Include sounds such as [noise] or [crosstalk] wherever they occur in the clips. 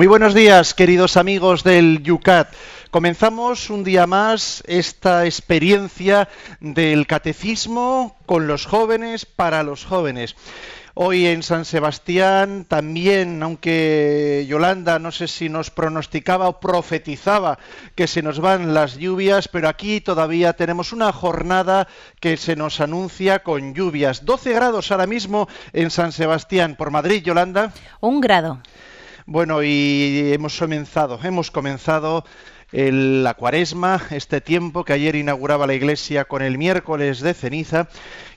Muy buenos días, queridos amigos del Yucat. Comenzamos un día más esta experiencia del catecismo con los jóvenes para los jóvenes. Hoy en San Sebastián también, aunque Yolanda no sé si nos pronosticaba o profetizaba que se nos van las lluvias, pero aquí todavía tenemos una jornada que se nos anuncia con lluvias. 12 grados ahora mismo en San Sebastián. Por Madrid, Yolanda. Un grado. Bueno, y hemos comenzado, hemos comenzado la cuaresma, este tiempo que ayer inauguraba la iglesia con el miércoles de ceniza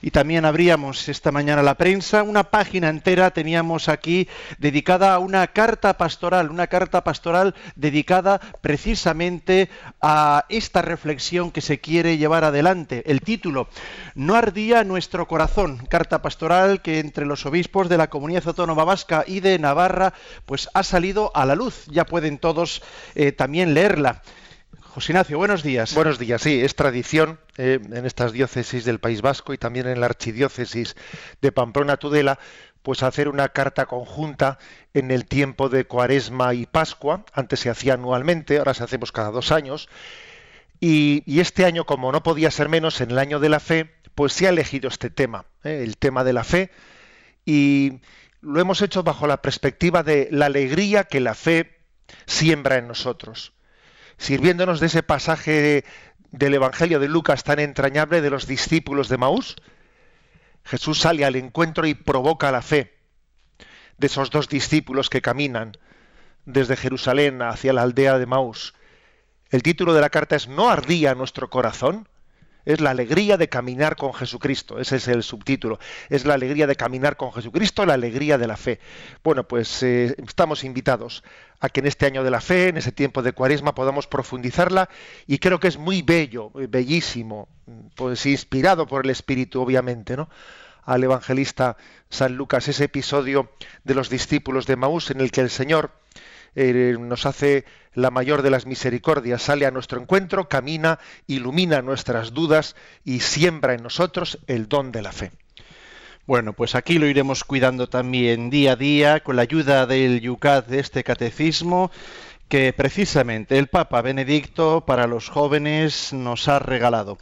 y también abríamos esta mañana la prensa, una página entera teníamos aquí dedicada a una carta pastoral, una carta pastoral dedicada precisamente a esta reflexión que se quiere llevar adelante. El título, No ardía nuestro corazón, carta pastoral que entre los obispos de la Comunidad Autónoma Vasca y de Navarra pues ha salido a la luz, ya pueden todos eh, también leerla. José Ignacio, buenos días. Buenos días, sí, es tradición eh, en estas diócesis del País Vasco y también en la archidiócesis de Pamplona-Tudela, pues hacer una carta conjunta en el tiempo de Cuaresma y Pascua. Antes se hacía anualmente, ahora se hacemos cada dos años. Y, este año, como no podía ser menos, en el año de la fe, pues se ha elegido este tema, eh, el tema de la fe, y lo hemos hecho bajo la perspectiva de la alegría que la fe siembra en nosotros sirviéndonos de ese pasaje del Evangelio de Lucas tan entrañable de los discípulos de Maús. Jesús sale al encuentro y provoca la fe de esos dos discípulos que caminan desde Jerusalén hacia la aldea de Maús. El título de la carta es ¿No ardía nuestro corazón? Es la alegría de caminar con Jesucristo. Ese es el subtítulo. Es la alegría de caminar con Jesucristo, la alegría de la fe. Bueno, pues eh, estamos invitados a que en este año de la fe, en ese tiempo de cuaresma, podamos profundizarla y creo que es muy bello, eh, bellísimo, pues inspirado por el Espíritu, obviamente, ¿no? al evangelista San Lucas, ese episodio de los discípulos de Maús en el que el Señor eh, nos hace la mayor de las misericordias, sale a nuestro encuentro, camina, ilumina nuestras dudas y siembra en nosotros el don de la fe. Bueno, pues aquí lo iremos cuidando también día a día con la ayuda del Yucat de este catecismo que precisamente el Papa Benedicto para los jóvenes nos ha regalado.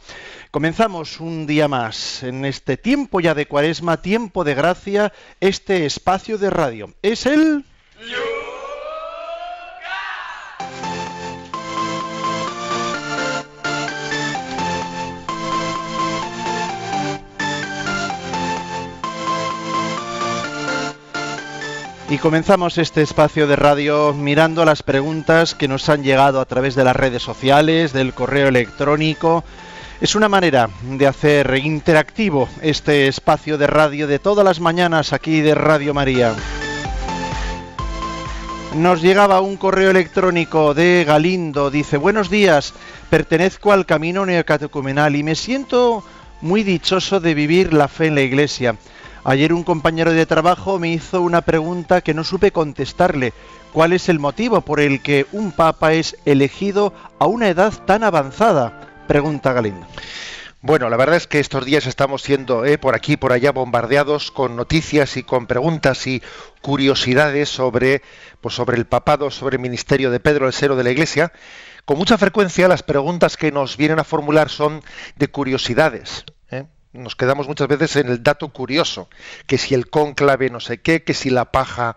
Comenzamos un día más en este tiempo ya de cuaresma, tiempo de gracia, este espacio de radio. Es el... Y comenzamos este espacio de radio mirando las preguntas que nos han llegado a través de las redes sociales, del correo electrónico. Es una manera de hacer interactivo este espacio de radio de todas las mañanas aquí de Radio María. Nos llegaba un correo electrónico de Galindo, dice, buenos días, pertenezco al camino neocatecumenal y me siento muy dichoso de vivir la fe en la iglesia. Ayer un compañero de trabajo me hizo una pregunta que no supe contestarle. ¿Cuál es el motivo por el que un papa es elegido a una edad tan avanzada? Pregunta Galindo. Bueno, la verdad es que estos días estamos siendo eh, por aquí por allá bombardeados con noticias y con preguntas y curiosidades sobre, pues sobre el papado, sobre el ministerio de Pedro el Cero de la Iglesia. Con mucha frecuencia las preguntas que nos vienen a formular son de curiosidades nos quedamos muchas veces en el dato curioso, que si el cónclave no sé qué, que si la paja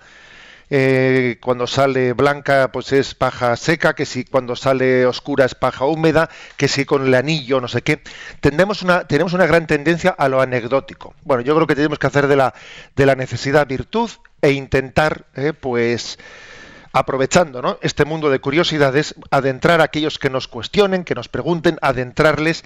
eh, cuando sale blanca pues es paja seca, que si cuando sale oscura es paja húmeda, que si con el anillo no sé qué. Tenemos una, tenemos una gran tendencia a lo anecdótico. Bueno, yo creo que tenemos que hacer de la, de la necesidad virtud e intentar eh, pues aprovechando ¿no? este mundo de curiosidades, adentrar a aquellos que nos cuestionen, que nos pregunten, adentrarles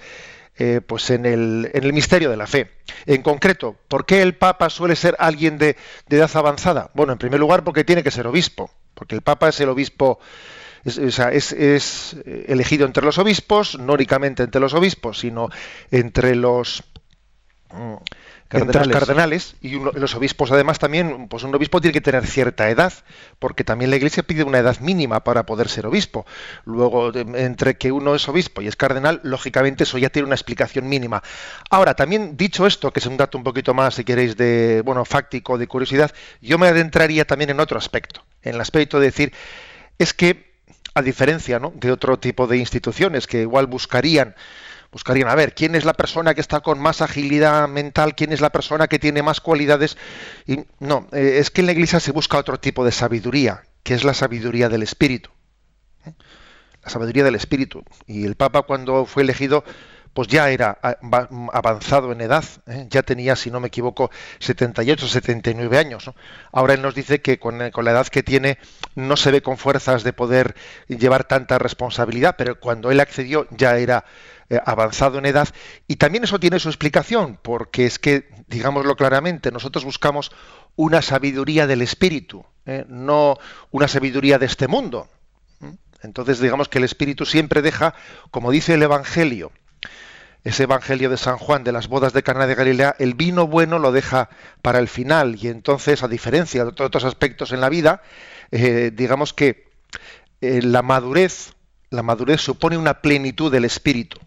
eh, pues en el, en el, misterio de la fe. En concreto, ¿por qué el Papa suele ser alguien de, edad avanzada? Bueno, en primer lugar porque tiene que ser obispo. porque el Papa es el obispo, es, es, elegido entre los obispos, no únicamente entre los obispos, sino entre los cardenales, cardenales y los obispos además también, pues un obispo tiene que tener cierta edad, porque también la Iglesia pide una edad mínima para poder ser obispo. Luego, entre que uno es obispo y es cardenal, lógicamente eso ya tiene una explicación mínima. Ahora, también dicho esto, que es un dato un poquito más, si queréis, de, bueno, fáctico, de curiosidad, yo me adentraría también en otro aspecto, en el aspecto de decir, es que, a diferencia ¿no? de otro tipo de instituciones que igual buscarían buscarían a ver quién es la persona que está con más agilidad mental, quién es la persona que tiene más cualidades. Y no, eh, es que en la Iglesia se busca otro tipo de sabiduría, que es la sabiduría del Espíritu. ¿eh? La sabiduría del Espíritu. Y el Papa cuando fue elegido, pues ya era avanzado en edad, ¿eh? ya tenía, si no me equivoco, 78, 79 años. Ahora él nos dice que con, con, la edad que tiene no se ve con fuerzas de poder llevar tanta responsabilidad, pero cuando él accedió ya era eh, avanzado en edad. Y también eso tiene su explicación, porque es que, digámoslo claramente, nosotros buscamos una sabiduría del espíritu, ¿eh? no una sabiduría de este mundo. Entonces, digamos que el espíritu siempre deja, como dice el Evangelio, ese Evangelio de San Juan de las bodas de Cana de Galilea, el vino bueno lo deja para el final. Y entonces, a diferencia de otros aspectos en la vida, eh, digamos que la madurez, la madurez supone una plenitud del espíritu.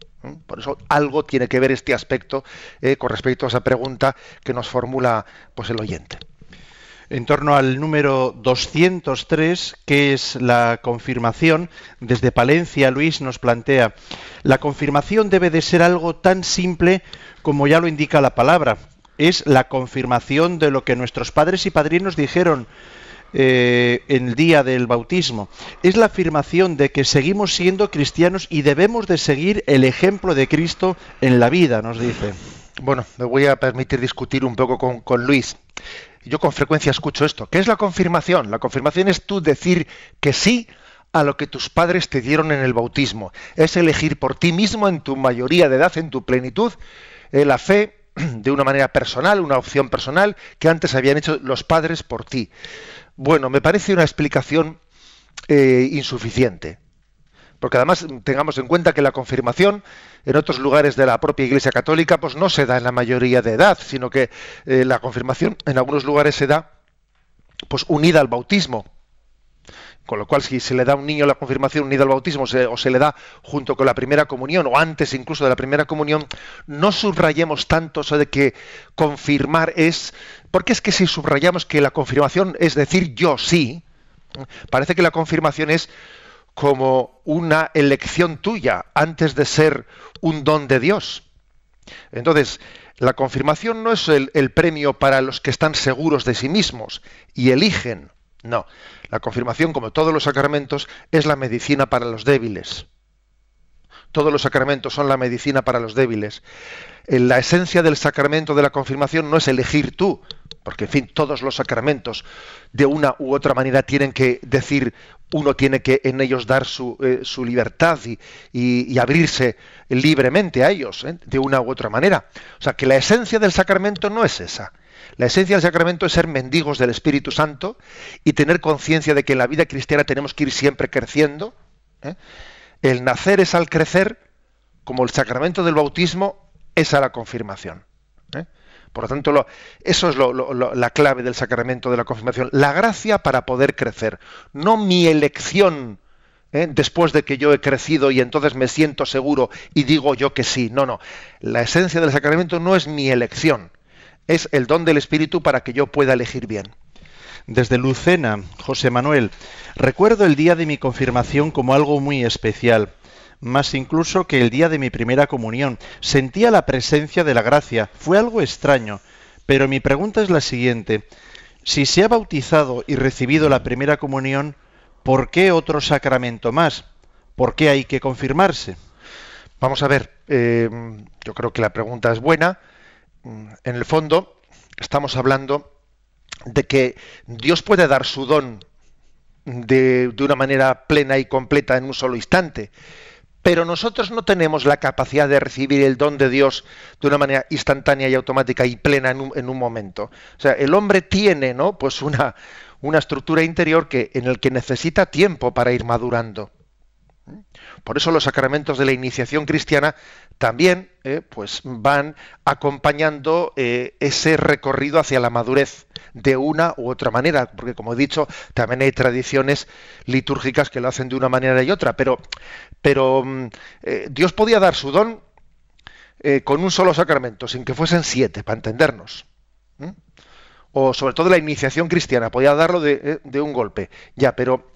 Por eso algo tiene que ver este aspecto eh, con respecto a esa pregunta que nos formula pues, el oyente. En torno al número 203, que es la confirmación, desde Palencia Luis nos plantea, la confirmación debe de ser algo tan simple como ya lo indica la palabra. Es la confirmación de lo que nuestros padres y padrinos dijeron eh, en el día del bautismo. Es la afirmación de que seguimos siendo cristianos y debemos de seguir el ejemplo de Cristo en la vida, nos dice. Bueno, me voy a permitir discutir un poco con, con Luis. Yo con frecuencia escucho esto. ¿Qué es la confirmación? La confirmación es tú decir que sí a lo que tus padres te dieron en el bautismo. Es elegir por ti mismo en tu mayoría de edad, en tu plenitud, eh, la fe [clears throat] de una manera personal, una opción personal que antes habían hecho los padres por ti. Bueno, me parece una explicación eh, insuficiente. Porque además tengamos en cuenta que la confirmación en otros lugares de la propia Iglesia Católica pues no se da en la mayoría de edad, sino que eh, la confirmación en algunos lugares se da pues unida al bautismo. Con lo cual, si se le da a un niño la confirmación unida al bautismo o se le da junto con la primera comunión o antes incluso de la primera comunión, no subrayemos tanto eso de que confirmar es... Porque es que si subrayamos que la confirmación es decir yo sí, parece que la confirmación es como una elección tuya antes de ser un don de Dios. Entonces, la confirmación no es el, premio para los que están seguros de sí mismos y eligen no, la confirmación, como todos los sacramentos, es la medicina para los débiles. Todos los sacramentos son la medicina para los débiles. La esencia del sacramento de la confirmación no es elegir tú, porque en fin, todos los sacramentos de una u otra manera tienen que decir, uno tiene que en ellos dar su, eh, libertad y, abrirse libremente a ellos, ¿eh? de una u otra manera. O sea, que la esencia del sacramento no es esa. La esencia del sacramento es ser mendigos del Espíritu Santo y tener conciencia de que en la vida cristiana tenemos que ir siempre creciendo. ¿eh? El nacer es al crecer, como el sacramento del bautismo es a la confirmación. Por lo tanto, eso es la clave del sacramento de la confirmación. La gracia para poder crecer, no mi elección ¿eh? después de que yo he crecido y entonces me siento seguro y digo yo que sí. No, no. La esencia del sacramento no es mi elección es el don del Espíritu para que yo pueda elegir bien. Desde Lucena, José Manuel, recuerdo el día de mi confirmación como algo muy especial, más incluso que el día de mi primera comunión. Sentía la presencia de la gracia, fue algo extraño, pero mi pregunta es la siguiente. Si se ha bautizado y recibido la primera comunión, ¿por qué otro sacramento más? ¿Por qué hay que confirmarse? Vamos a ver, eh, yo creo que la pregunta es buena Mm, en el fondo estamos hablando de que Dios puede dar su don de, una manera plena y completa en un solo instante, pero nosotros no tenemos la capacidad de recibir el don de Dios de una manera instantánea y automática y plena en un, momento. O sea, el hombre tiene, ¿no? Pues una, una estructura interior que, en el que necesita tiempo para ir madurando. Por eso los sacramentos de la iniciación cristiana también eh, pues van acompañando eh, ese recorrido hacia la madurez de una u otra manera, porque como he dicho, también hay tradiciones litúrgicas que lo hacen de una manera y otra, pero, pero mm, eh, Dios podía dar su don con un solo sacramento, sin que fuesen siete, para entendernos. O sobre todo la iniciación cristiana, podía darlo de, de un golpe, ya, pero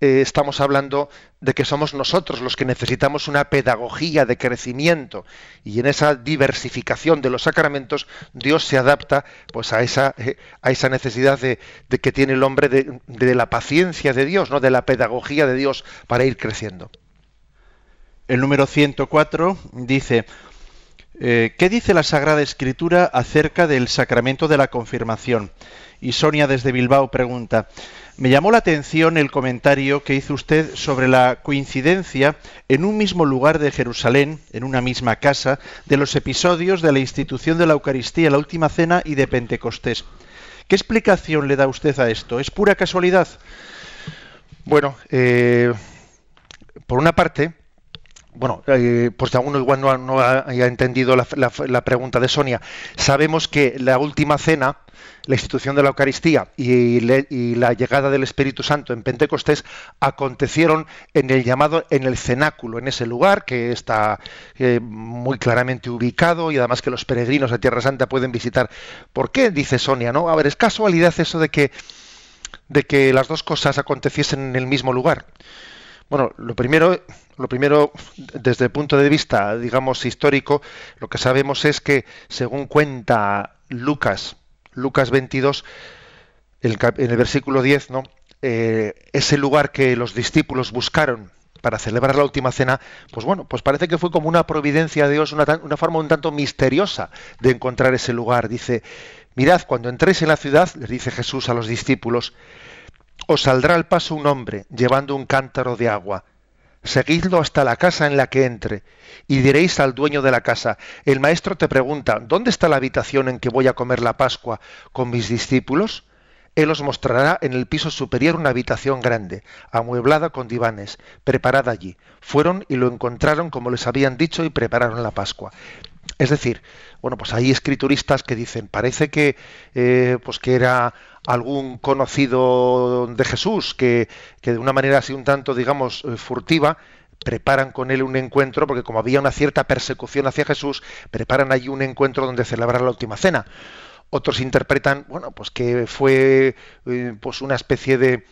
eh, estamos hablando de que somos nosotros los que necesitamos una pedagogía de crecimiento y en esa diversificación de los sacramentos Dios se adapta pues a esa, eh, a esa necesidad de, que tiene el hombre de, la paciencia de Dios, no de la pedagogía de Dios para ir creciendo. El número 104 dice, eh, ¿qué dice la Sagrada Escritura acerca del sacramento de la confirmación? Y Sonia desde Bilbao pregunta, me llamó la atención el comentario que hizo usted sobre la coincidencia en un mismo lugar de Jerusalén, en una misma casa, de los episodios de la institución de la Eucaristía, la Última Cena y de Pentecostés. ¿Qué explicación le da usted a esto? ¿Es pura casualidad? Bueno, eh, por una parte, bueno, eh, pues alguno igual no, haya entendido la, pregunta de Sonia. Sabemos que la última cena, la institución de la Eucaristía y, la llegada del Espíritu Santo en Pentecostés acontecieron en el llamado, en el cenáculo, en ese lugar que está eh, muy claramente ubicado y además que los peregrinos de Tierra Santa pueden visitar. ¿Por qué? Dice Sonia, ¿no? A ver, es casualidad eso de que, de que las dos cosas aconteciesen en el mismo lugar. Bueno, lo primero, lo primero, desde el punto de vista, digamos, histórico, lo que sabemos es que, según cuenta Lucas, Lucas 22, en el versículo 10, ¿no? Eh, ese lugar que los discípulos buscaron para celebrar la última cena, pues bueno, pues parece que fue como una providencia de Dios, una, una forma un tanto misteriosa de encontrar ese lugar. Dice, mirad, cuando entréis en la ciudad, les dice Jesús a los discípulos, os saldrá al paso un hombre llevando un cántaro de agua. Seguidlo hasta la casa en la que entre, y diréis al dueño de la casa, el maestro te pregunta, ¿dónde está la habitación en que voy a comer la Pascua con mis discípulos? Él os mostrará en el piso superior una habitación grande, amueblada con divanes, preparada allí. Fueron y lo encontraron como les habían dicho y prepararon la Pascua. Es decir, bueno, pues hay escrituristas que dicen, parece que, eh, pues que era algún conocido de Jesús que, que, de una manera así un tanto, digamos, eh, furtiva, preparan con él un encuentro, porque como había una cierta persecución hacia Jesús, preparan allí un encuentro donde celebrar la última cena. Otros interpretan, bueno, pues que fue eh, pues una especie de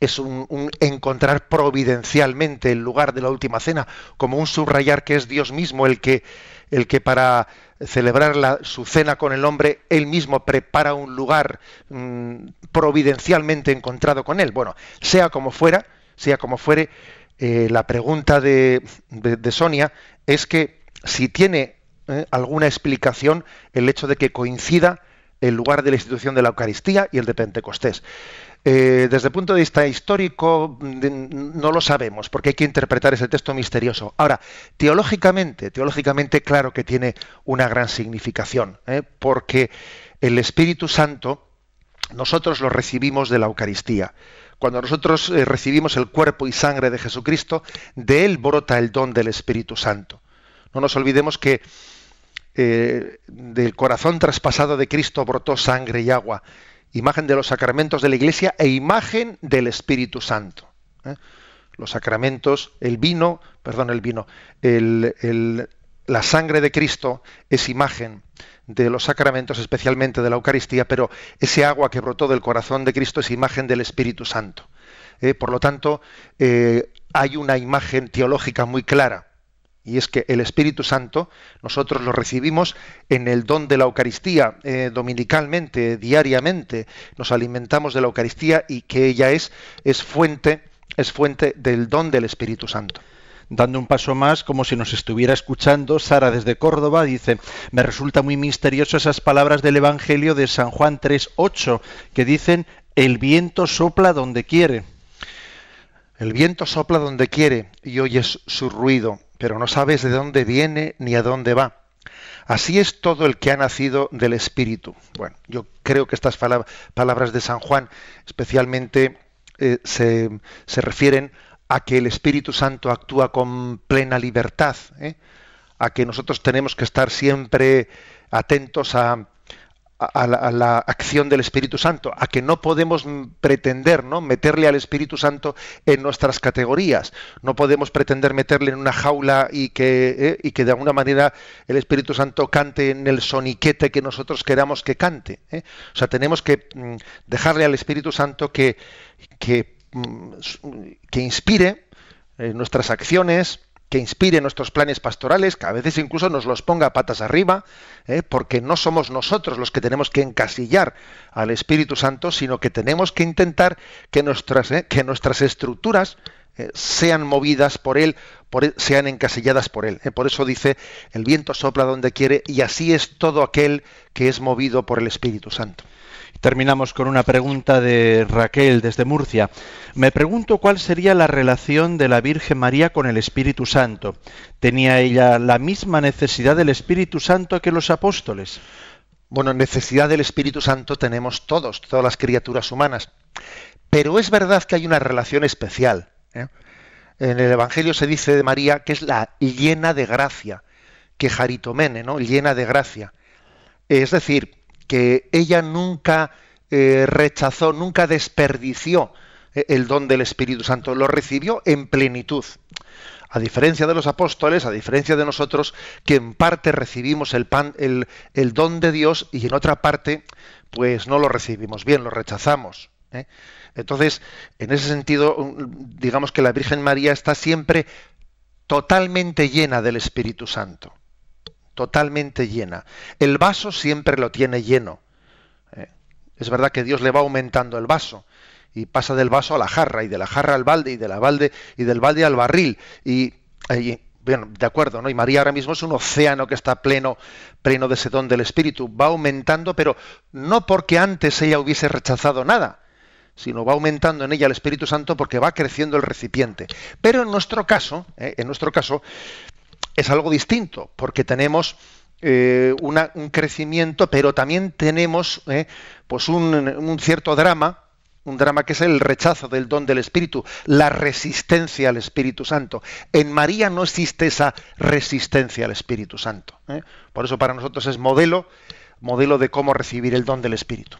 es un, encontrar providencialmente el lugar de la última cena, como un subrayar que es Dios mismo el que el que para celebrar su cena con el hombre, él mismo prepara un lugar mm, providencialmente encontrado con él. Bueno, sea como fuera, sea como fuere, eh, la pregunta de, Sonia es que si tiene eh, alguna explicación el hecho de que coincida el lugar de la institución de la Eucaristía y el de Pentecostés. Eh, desde el punto de vista histórico no lo sabemos, porque hay que interpretar ese texto misterioso. Ahora, teológicamente, teológicamente, claro que tiene una gran significación, ¿eh? porque el Espíritu Santo nosotros lo recibimos de la Eucaristía. Cuando nosotros eh, recibimos el cuerpo y sangre de Jesucristo, de él brota el don del Espíritu Santo. No nos olvidemos que del corazón traspasado de Cristo brotó sangre y agua imagen de los sacramentos de la Iglesia e imagen del Espíritu Santo. ¿eh? Los sacramentos, el vino, perdón, el vino, la sangre de Cristo es imagen de los sacramentos, especialmente de la Eucaristía, pero ese agua que brotó del corazón de Cristo es imagen del Espíritu Santo. ¿eh? por lo tanto, eh, hay una imagen teológica muy clara y es que el Espíritu Santo nosotros lo recibimos en el don de la Eucaristía, eh, dominicalmente, diariamente, nos alimentamos de la Eucaristía y que ella es, es fuente, es fuente del don del Espíritu Santo. Dando un paso más, como si nos estuviera escuchando, Sara desde Córdoba dice, me resulta muy misterioso esas palabras del Evangelio de San Juan 3.8, que dicen, el viento sopla donde quiere. El viento sopla donde quiere y oyes su ruido, pero no sabes de dónde viene ni a dónde va. Así es todo el que ha nacido del Espíritu. Bueno, yo creo que estas palabras de San Juan especialmente eh, se, refieren a que el Espíritu Santo actúa con plena libertad, ¿eh? a que nosotros tenemos que estar siempre atentos a, a la, acción del Espíritu Santo, a que no podemos pretender ¿no? meterle al Espíritu Santo en nuestras categorías, no podemos pretender meterle en una jaula y que, ¿eh? y que de alguna manera el Espíritu Santo cante en el soniquete que nosotros queramos que cante. ¿eh? O sea, tenemos que mm, dejarle al Espíritu Santo que, que, mm, que inspire eh, nuestras acciones, que inspire nuestros planes pastorales, que a veces incluso nos los ponga patas arriba, ¿eh? porque no somos nosotros los que tenemos que encasillar al Espíritu Santo, sino que tenemos que intentar que nuestras, ¿eh? que nuestras estructuras eh, sean movidas por él, por sean encasilladas por él. Por eso dice, el viento sopla donde quiere y así es todo aquel que es movido por el Espíritu Santo. Terminamos con una pregunta de Raquel desde Murcia. Me pregunto cuál sería la relación de la Virgen María con el Espíritu Santo. ¿Tenía ella la misma necesidad del Espíritu Santo que los apóstoles? Bueno, necesidad del Espíritu Santo tenemos todos, todas las criaturas humanas. Pero es verdad que hay una relación especial. ¿eh? En el Evangelio se dice de María que es la llena de gracia, que jaritomene, ¿no? Llena de gracia. Es decir, que ella nunca eh, rechazó, nunca desperdició eh, el don del Espíritu Santo, lo recibió en plenitud. A diferencia de los apóstoles, a diferencia de nosotros, que en parte recibimos el, pan, el, don de Dios y en otra parte, pues no lo recibimos bien, lo rechazamos. ¿eh? Entonces, en ese sentido, digamos que la Virgen María está siempre totalmente llena del Espíritu Santo totalmente llena. El vaso siempre lo tiene lleno. ¿eh? Es verdad que Dios le va aumentando el vaso y pasa del vaso a la jarra y de la jarra al balde y balde y del balde al barril y, bueno, de acuerdo, ¿no? Y María ahora mismo es un océano que está pleno, pleno de ese don del Espíritu. Va aumentando, pero no porque antes ella hubiese rechazado nada, sino va aumentando en ella el Espíritu Santo porque va creciendo el recipiente. Pero en nuestro caso, ¿eh? en nuestro caso, es algo distinto, porque tenemos eh, un crecimiento, pero también tenemos eh, pues un, cierto drama, un drama que es el rechazo del don del Espíritu, la resistencia al Espíritu Santo. En María no existe esa resistencia al Espíritu Santo. ¿eh? Por eso para nosotros es modelo, modelo de cómo recibir el don del Espíritu.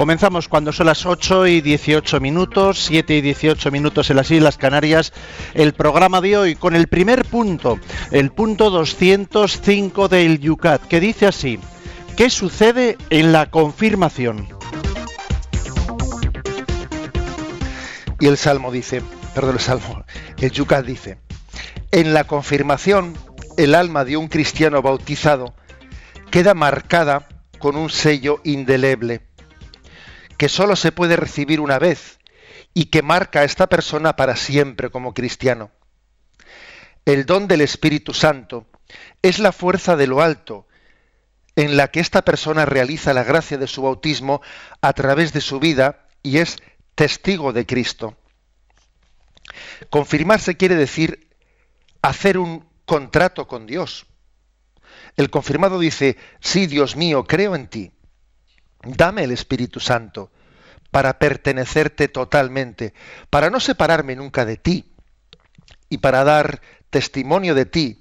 Comenzamos cuando son las 8 y 18 minutos, 7 y 18 minutos en las Islas Canarias, el programa de hoy con el primer punto, el punto 205 del Yucat, que dice así, ¿qué sucede en la confirmación? Y el Salmo dice, perdón, el Salmo, el Yucat dice, en la confirmación el alma de un cristiano bautizado queda marcada con un sello indeleble que solo se puede recibir una vez y que marca a esta persona para siempre como cristiano. El don del Espíritu Santo es la fuerza de lo alto en la que esta persona realiza la gracia de su bautismo a través de su vida y es testigo de Cristo. Confirmarse quiere decir hacer un contrato con Dios. El confirmado dice, sí, Dios mío, creo en ti. Dame el Espíritu Santo para pertenecerte totalmente, para no separarme nunca de ti y para dar testimonio de ti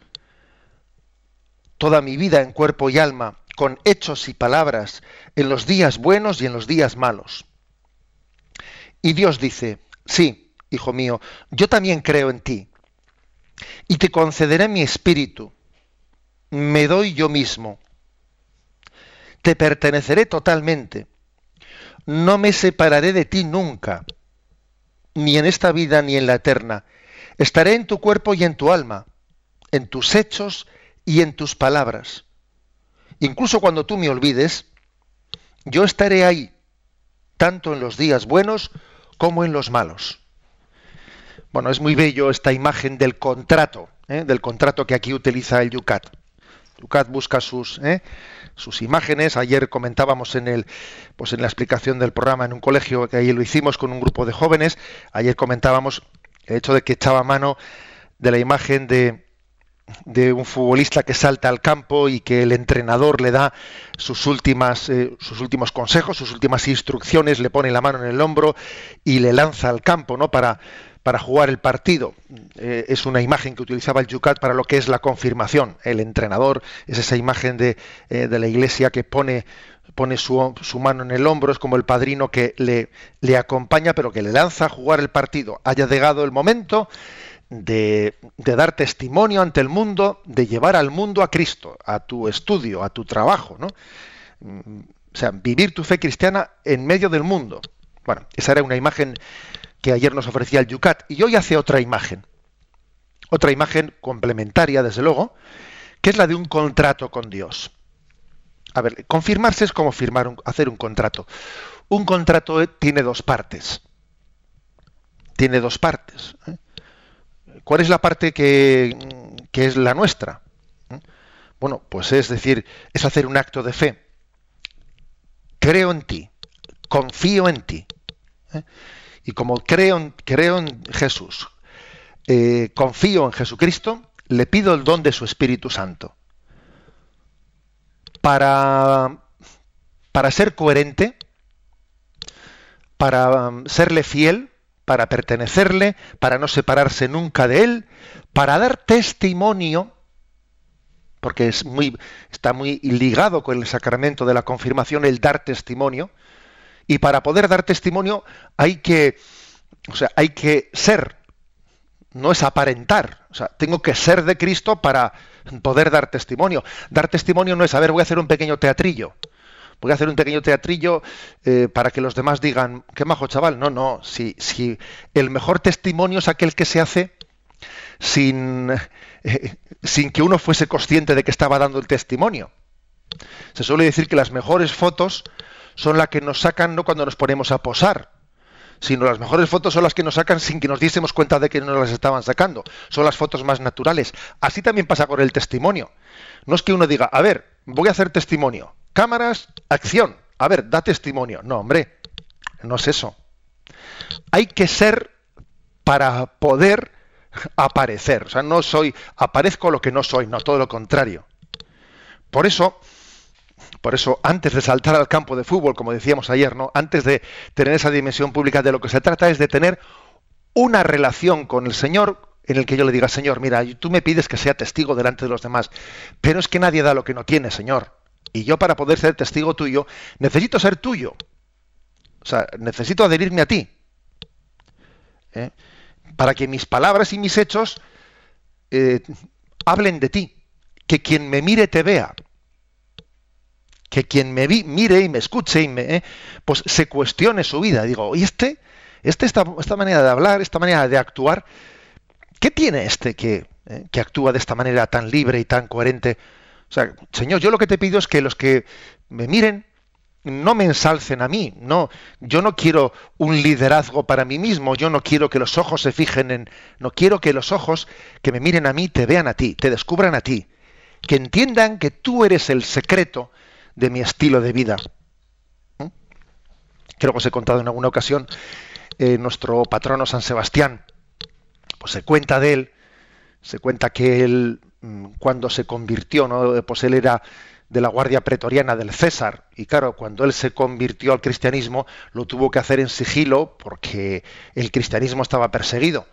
toda mi vida en cuerpo y alma, con hechos y palabras, en los días buenos y en los días malos. Y Dios dice, sí, hijo mío, yo también creo en ti, y te concederé mi espíritu, me doy yo mismo, te perteneceré totalmente. No me separaré de ti nunca, ni en esta vida ni en la eterna. Estaré en tu cuerpo y en tu alma, en tus hechos y en tus palabras. Incluso cuando tú me olvides, yo estaré ahí, tanto en los días buenos como en los malos. Bueno, es muy bello esta imagen del contrato, ¿eh? del contrato que aquí utiliza el Yucat. Yucat busca sus, ¿eh? Sus imágenes. Ayer comentábamos en el, pues en la explicación del programa en un colegio que ahí lo hicimos con un grupo de jóvenes. Ayer comentábamos el hecho de que echaba mano de la imagen de, de un futbolista que salta al campo y que el entrenador le da sus últimas eh, sus últimos consejos, sus últimas instrucciones, le pone la mano en el hombro y le lanza al campo, ¿no? Para para jugar el partido. Eh, es una imagen que utilizaba el Yucat para lo que es la confirmación. El entrenador es esa imagen de, eh, de la iglesia que pone pone su, su, mano en el hombro, es como el padrino que le, le acompaña, pero que le lanza a jugar el partido. Haya llegado el momento de, dar testimonio ante el mundo, de llevar al mundo a Cristo, a tu estudio, a tu trabajo, ¿no? Mm, o sea, vivir tu fe cristiana en medio del mundo. Bueno, esa era una imagen que ayer nos ofrecía el Yucat. Y hoy hace otra imagen. Otra imagen complementaria, desde luego, que es la de un contrato con Dios. A ver, confirmarse es como firmar hacer un contrato. Un contrato tiene dos partes. Tiene dos partes. ¿eh? ¿Cuál es la parte que, es la nuestra? Bueno, pues es decir, es hacer un acto de fe. Creo en ti, confío en ti. ¿eh? Y como creo en, creo en Jesús, eh, confío en Jesucristo, le pido el don de su Espíritu Santo. Para, para ser coherente, para um, serle fiel, para pertenecerle, para no separarse nunca de él, para dar testimonio, porque es muy, está muy ligado con el sacramento de la confirmación el dar testimonio, y para poder dar testimonio hay que, o sea, hay que ser, no es aparentar, o sea, tengo que ser de Cristo para poder dar testimonio. Dar testimonio no es, a ver, voy a hacer un pequeño teatrillo voy a hacer un pequeño teatrillo eh, para que los demás digan, qué majo chaval. No, no, si, si el mejor testimonio es aquel que se hace sin, eh, sin que uno fuese consciente de que estaba dando el testimonio. Se suele decir que las mejores fotos son las que nos sacan no cuando nos ponemos a posar, sino las mejores fotos son las que nos sacan sin que nos diésemos cuenta de que no las estaban sacando. Son las fotos más naturales. Así también pasa con el testimonio. No es que uno diga, a ver, voy a hacer testimonio. Cámaras, acción. A ver, da testimonio. No, hombre, no es eso. Hay que ser para poder aparecer. O sea, no soy, aparezco lo que no soy, no, todo lo contrario. Por eso, por eso, antes de saltar al campo de fútbol, como decíamos ayer, ¿no? Antes de tener esa dimensión pública, de lo que se trata es de tener una relación con el Señor en el que yo le diga, Señor, mira, tú me pides que sea testigo delante de los demás, pero es que nadie da lo que no tiene, Señor. Y yo para poder ser testigo tuyo, necesito ser tuyo. O sea, necesito adherirme a ti. ¿eh? Para que mis palabras y mis hechos eh, hablen de ti. Que quien me mire te vea. Que quien me mire y me escuche y me, ¿eh? pues se cuestione su vida. Digo, ¿y este? este esta, esta, manera de hablar, esta manera de actuar, ¿qué tiene este que, que actúa de esta manera tan libre y tan coherente? O sea, Señor, yo lo que te pido es que los que me miren no me ensalcen a mí, no, yo no quiero un liderazgo para mí mismo, yo no quiero que los ojos se fijen en, no quiero que los ojos que me miren a mí te vean a ti, te descubran a ti, que entiendan que tú eres el secreto de mi estilo de vida. ¿Mm? Creo que os he contado en alguna ocasión, eh, nuestro patrono San Sebastián, pues se cuenta de él, se cuenta que él Mm, cuando se convirtió, ¿no? pues él era de la Guardia Pretoriana del César, y claro, cuando él se convirtió al cristianismo, lo tuvo que hacer en sigilo porque el cristianismo estaba perseguido.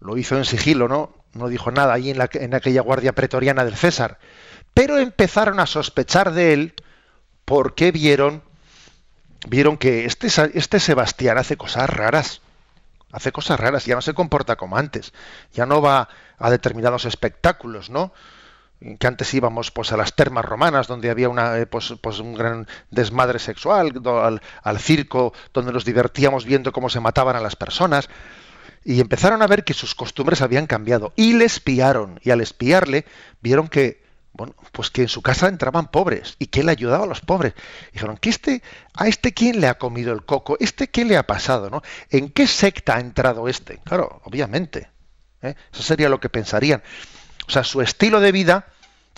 Lo hizo en sigilo, ¿no? No dijo nada ahí en, la, en aquella Guardia Pretoriana del César. Pero empezaron a sospechar de él porque vieron, vieron que este, este Sebastián hace cosas raras hace cosas raras, ya no se comporta como antes, ya no va a determinados espectáculos, ¿no? que antes íbamos pues a las termas romanas donde había una eh, pues, pues, un gran desmadre sexual al, al, circo donde nos divertíamos viendo cómo se mataban a las personas y empezaron a ver que sus costumbres habían cambiado y le espiaron y al espiarle vieron que bueno, pues que en su casa entraban pobres y que él ayudaba a los pobres. Dijeron, ¿que este, ¿a este quién le ha comido el coco? ¿Este qué le ha pasado? ¿no? ¿En qué secta ha entrado este? Claro, obviamente. ¿eh? Eso sería lo que pensarían. O sea, su estilo de vida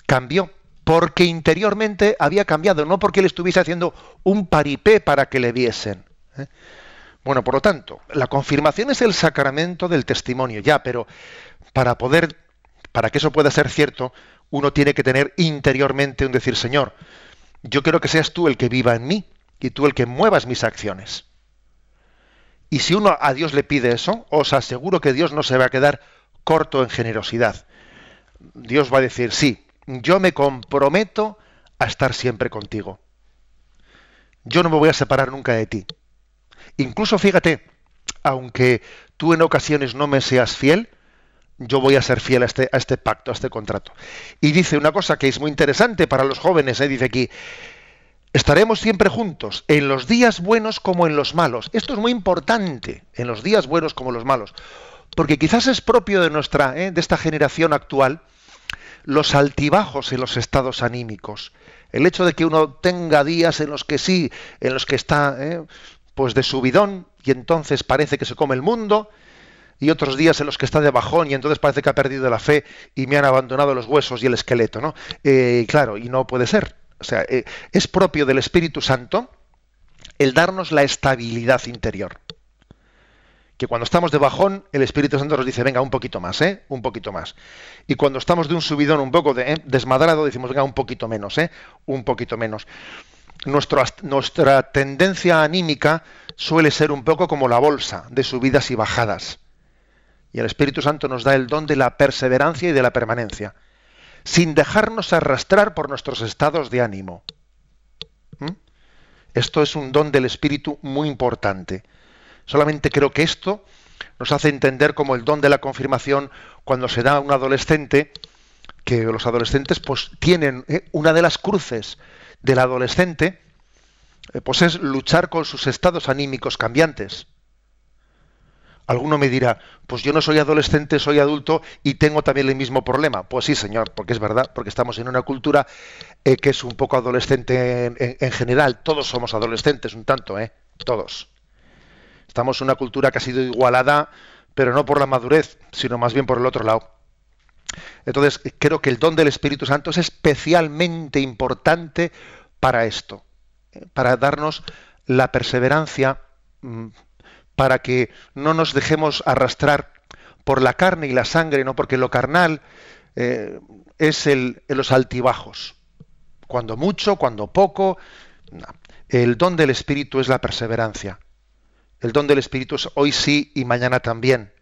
cambió porque interiormente había cambiado, no porque él estuviese haciendo un paripé para que le viesen. ¿eh? Bueno, por lo tanto, la confirmación es el sacramento del testimonio, ya, pero para poder, para que eso pueda ser cierto, uno tiene que tener interiormente un decir, Señor, yo quiero que seas tú el que viva en mí y tú el que muevas mis acciones. Y si uno a Dios le pide eso, os aseguro que Dios no se va a quedar corto en generosidad. Dios va a decir, sí, yo me comprometo a estar siempre contigo. Yo no me voy a separar nunca de ti. Incluso fíjate, aunque tú en ocasiones no me seas fiel, yo voy a ser fiel a este, a este pacto, a este contrato. Y dice una cosa que es muy interesante para los jóvenes, ¿eh? dice aquí, estaremos siempre juntos, en los días buenos como en los malos. Esto es muy importante, en los días buenos como en los malos, porque quizás es propio de nuestra, ¿eh? de esta generación actual, los altibajos en los estados anímicos. El hecho de que uno tenga días en los que sí, en los que está ¿eh? Pues de subidón y entonces parece que se come el mundo y otros días en los que está de bajón y entonces parece que ha perdido la fe y me han abandonado los huesos y el esqueleto, ¿no? Eh, claro, y no puede ser. O sea, eh, es propio del Espíritu Santo el darnos la estabilidad interior. Que cuando estamos de bajón, el Espíritu Santo nos dice, venga, un poquito más, ¿eh? Un poquito más. Y cuando estamos de un subidón un poco ¿eh? desmadrado, decimos, venga, un poquito menos, ¿eh? Un poquito menos nuestra tendencia anímica suele ser un poco como la bolsa de subidas y bajadas. Y el Espíritu Santo nos da el don de la perseverancia y de la permanencia, sin dejarnos arrastrar por nuestros estados de ánimo. ¿Mm? Esto es un don del Espíritu muy importante. Solamente creo que esto nos hace entender como el don de la confirmación cuando se da a un adolescente, que los adolescentes pues tienen ¿eh? una de las cruces del adolescente, eh, pues es luchar con sus estados anímicos cambiantes. Alguno me dirá, pues yo no soy adolescente, soy adulto y tengo también el mismo problema. Pues sí, señor, porque es verdad, porque estamos en una cultura eh, que es un poco adolescente en, general. Todos somos adolescentes, un tanto, ¿eh? Todos. Estamos en una cultura que ha sido igualada, pero no por la madurez, sino más bien por el otro lado. Entonces, creo que el don del Espíritu Santo es especialmente importante para esto, eh, para darnos la perseverancia, mm, para que no nos dejemos arrastrar por la carne y la sangre, no porque lo carnal eh, es el, los altibajos. Cuando mucho, cuando poco. El don del Espíritu es la perseverancia. El don del Espíritu es hoy sí y mañana también.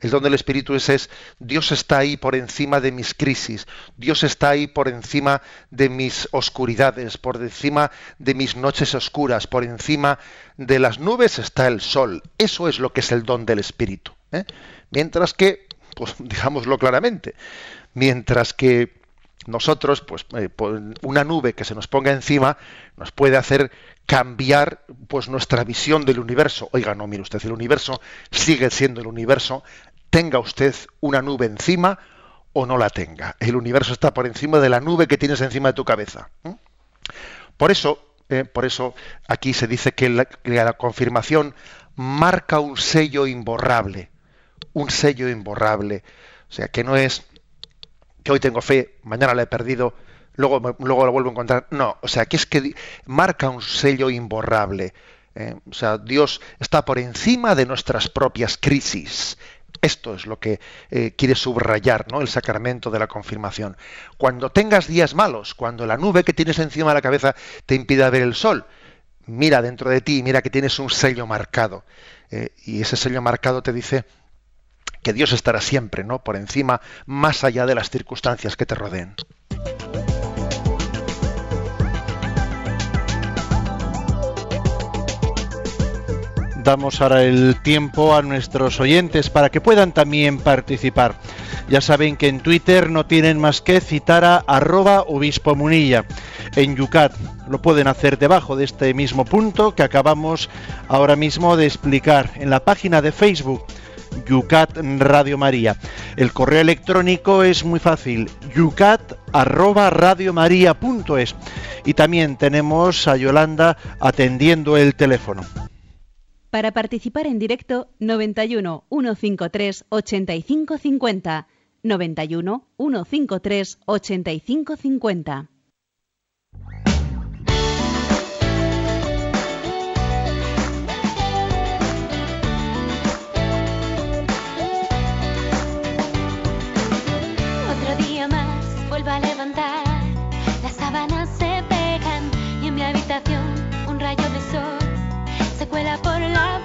El don del Espíritu es, Dios está ahí por encima de mis crisis, Dios está ahí por encima de mis oscuridades, por encima de mis noches oscuras, por encima de las nubes está el sol. Eso es lo que es el don del Espíritu. ¿eh? Mientras que, pues [laughs] digámoslo claramente, mientras que nosotros, pues eh, una nube que se nos ponga encima nos puede hacer cambiar pues nuestra visión del universo. Oiga, no, mire usted, el universo sigue siendo el universo, tenga usted una nube encima o no la tenga. El universo está por encima de la nube que tienes encima de tu cabeza. Por eso, eh, por eso aquí se dice que la, confirmación marca un sello imborrable, un sello imborrable. O sea, que no es que hoy tengo fe, mañana la he perdido, luego, luego la vuelvo a encontrar. No, o sea, que es que marca un sello imborrable. Eh, o sea, Dios está por encima de nuestras propias crisis. Esto es lo que eh, quiere subrayar ¿no? el sacramento de la confirmación. Cuando tengas días malos, cuando la nube que tienes encima de la cabeza te impida ver el sol, mira dentro de ti, mira que tienes un sello marcado. Eh, y ese sello marcado te dice que Dios estará siempre, ¿no? Por encima, más allá de las circunstancias que te rodeen. Damos ahora el tiempo a nuestros oyentes para que puedan también participar. Ya saben que en Twitter no tienen más que citar a arroba obispo munilla. En Yucat lo pueden hacer debajo de este mismo punto que acabamos ahora mismo de explicar en la página de Facebook. Yucat Radio María. El correo electrónico es muy fácil, yucat arroba radiomaria.es y también tenemos a Yolanda atendiendo el teléfono. Para participar en directo 91 153 85 50 91 153 8550. Otro día más vuelvo a levantar, las se pegan y en mi habitación un rayo de sol se cuela por la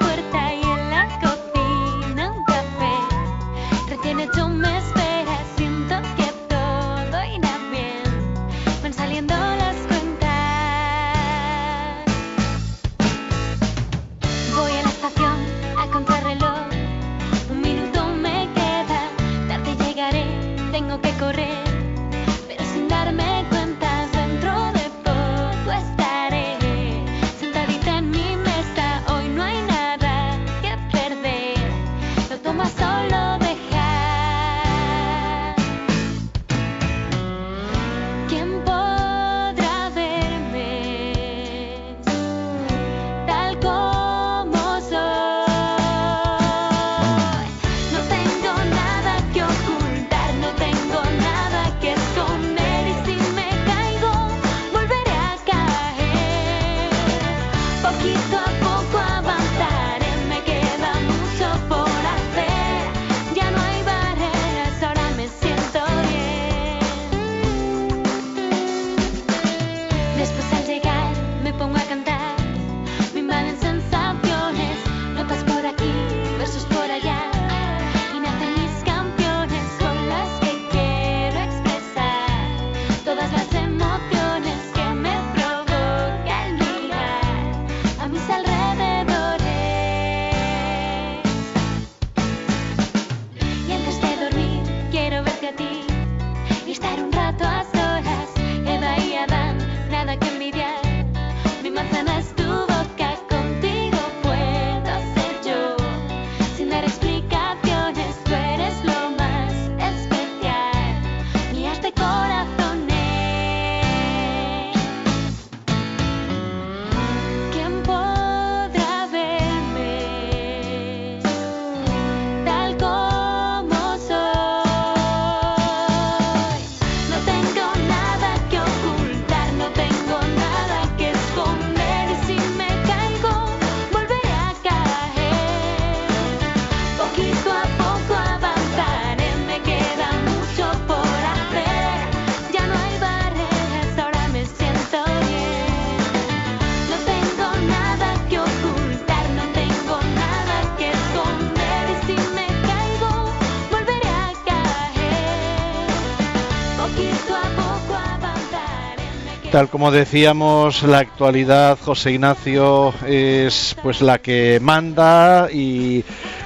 Tal como decíamos, la actualidad, José Ignacio, es pues la que manda y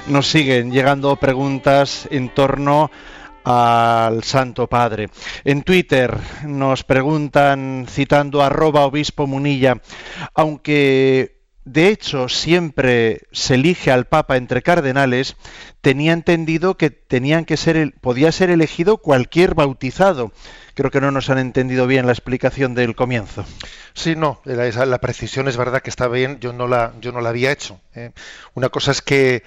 nos siguen llegando preguntas en torno al Santo Padre. En Twitter nos preguntan, citando arroba obispo Munilla, aunque de hecho siempre se elige al Papa entre cardenales, tenía entendido que tenían que ser podía ser elegido cualquier bautizado. Creo que no nos han entendido bien la explicación del comienzo. Sí, no, la precisión es verdad que está bien, yo no la, yo no la había hecho. ¿eh? Una cosa es que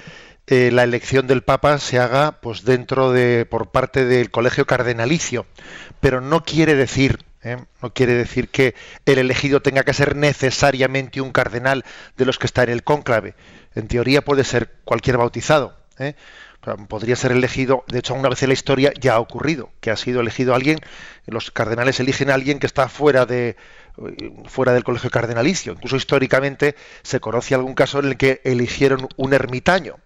eh, la elección del Papa se haga pues dentro de, por parte del colegio cardenalicio, pero no quiere decir, ¿eh? no quiere decir que el elegido tenga que ser necesariamente un cardenal de los que está en el cónclave. En teoría puede ser cualquier bautizado. ¿eh? Podría ser elegido, de hecho, una vez en la historia ya ha ocurrido, que ha sido elegido alguien, los cardenales eligen a alguien que está fuera de fuera del colegio cardenalicio. Incluso históricamente se conoce algún caso en el que eligieron un ermitaño.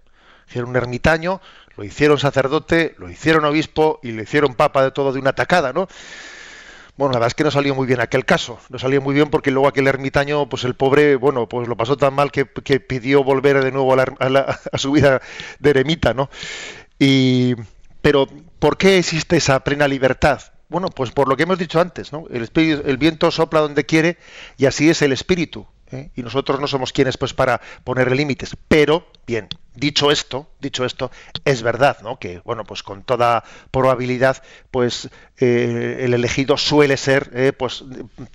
Hicieron un ermitaño, lo hicieron sacerdote, lo hicieron obispo y lo hicieron papa de todo de una tacada, ¿no? Bueno, la verdad es que no salió muy bien aquel caso. No salió muy bien porque luego aquel ermitaño, pues el pobre, bueno, pues lo pasó tan mal que, que pidió volver de nuevo a, la- [laughs] su vida de eremita, ¿no? Y, pero, ¿por qué existe esa plena libertad? Bueno, pues por lo que hemos dicho antes, ¿no? El, espíritu- el viento sopla donde quiere y así es el espíritu. ¿eh? Y nosotros no somos quienes, pues, para poner límites. Pero, Bien, dicho esto, dicho esto, es verdad, ¿no? Que bueno, pues con toda probabilidad, pues eh, el elegido suele ser, eh, pues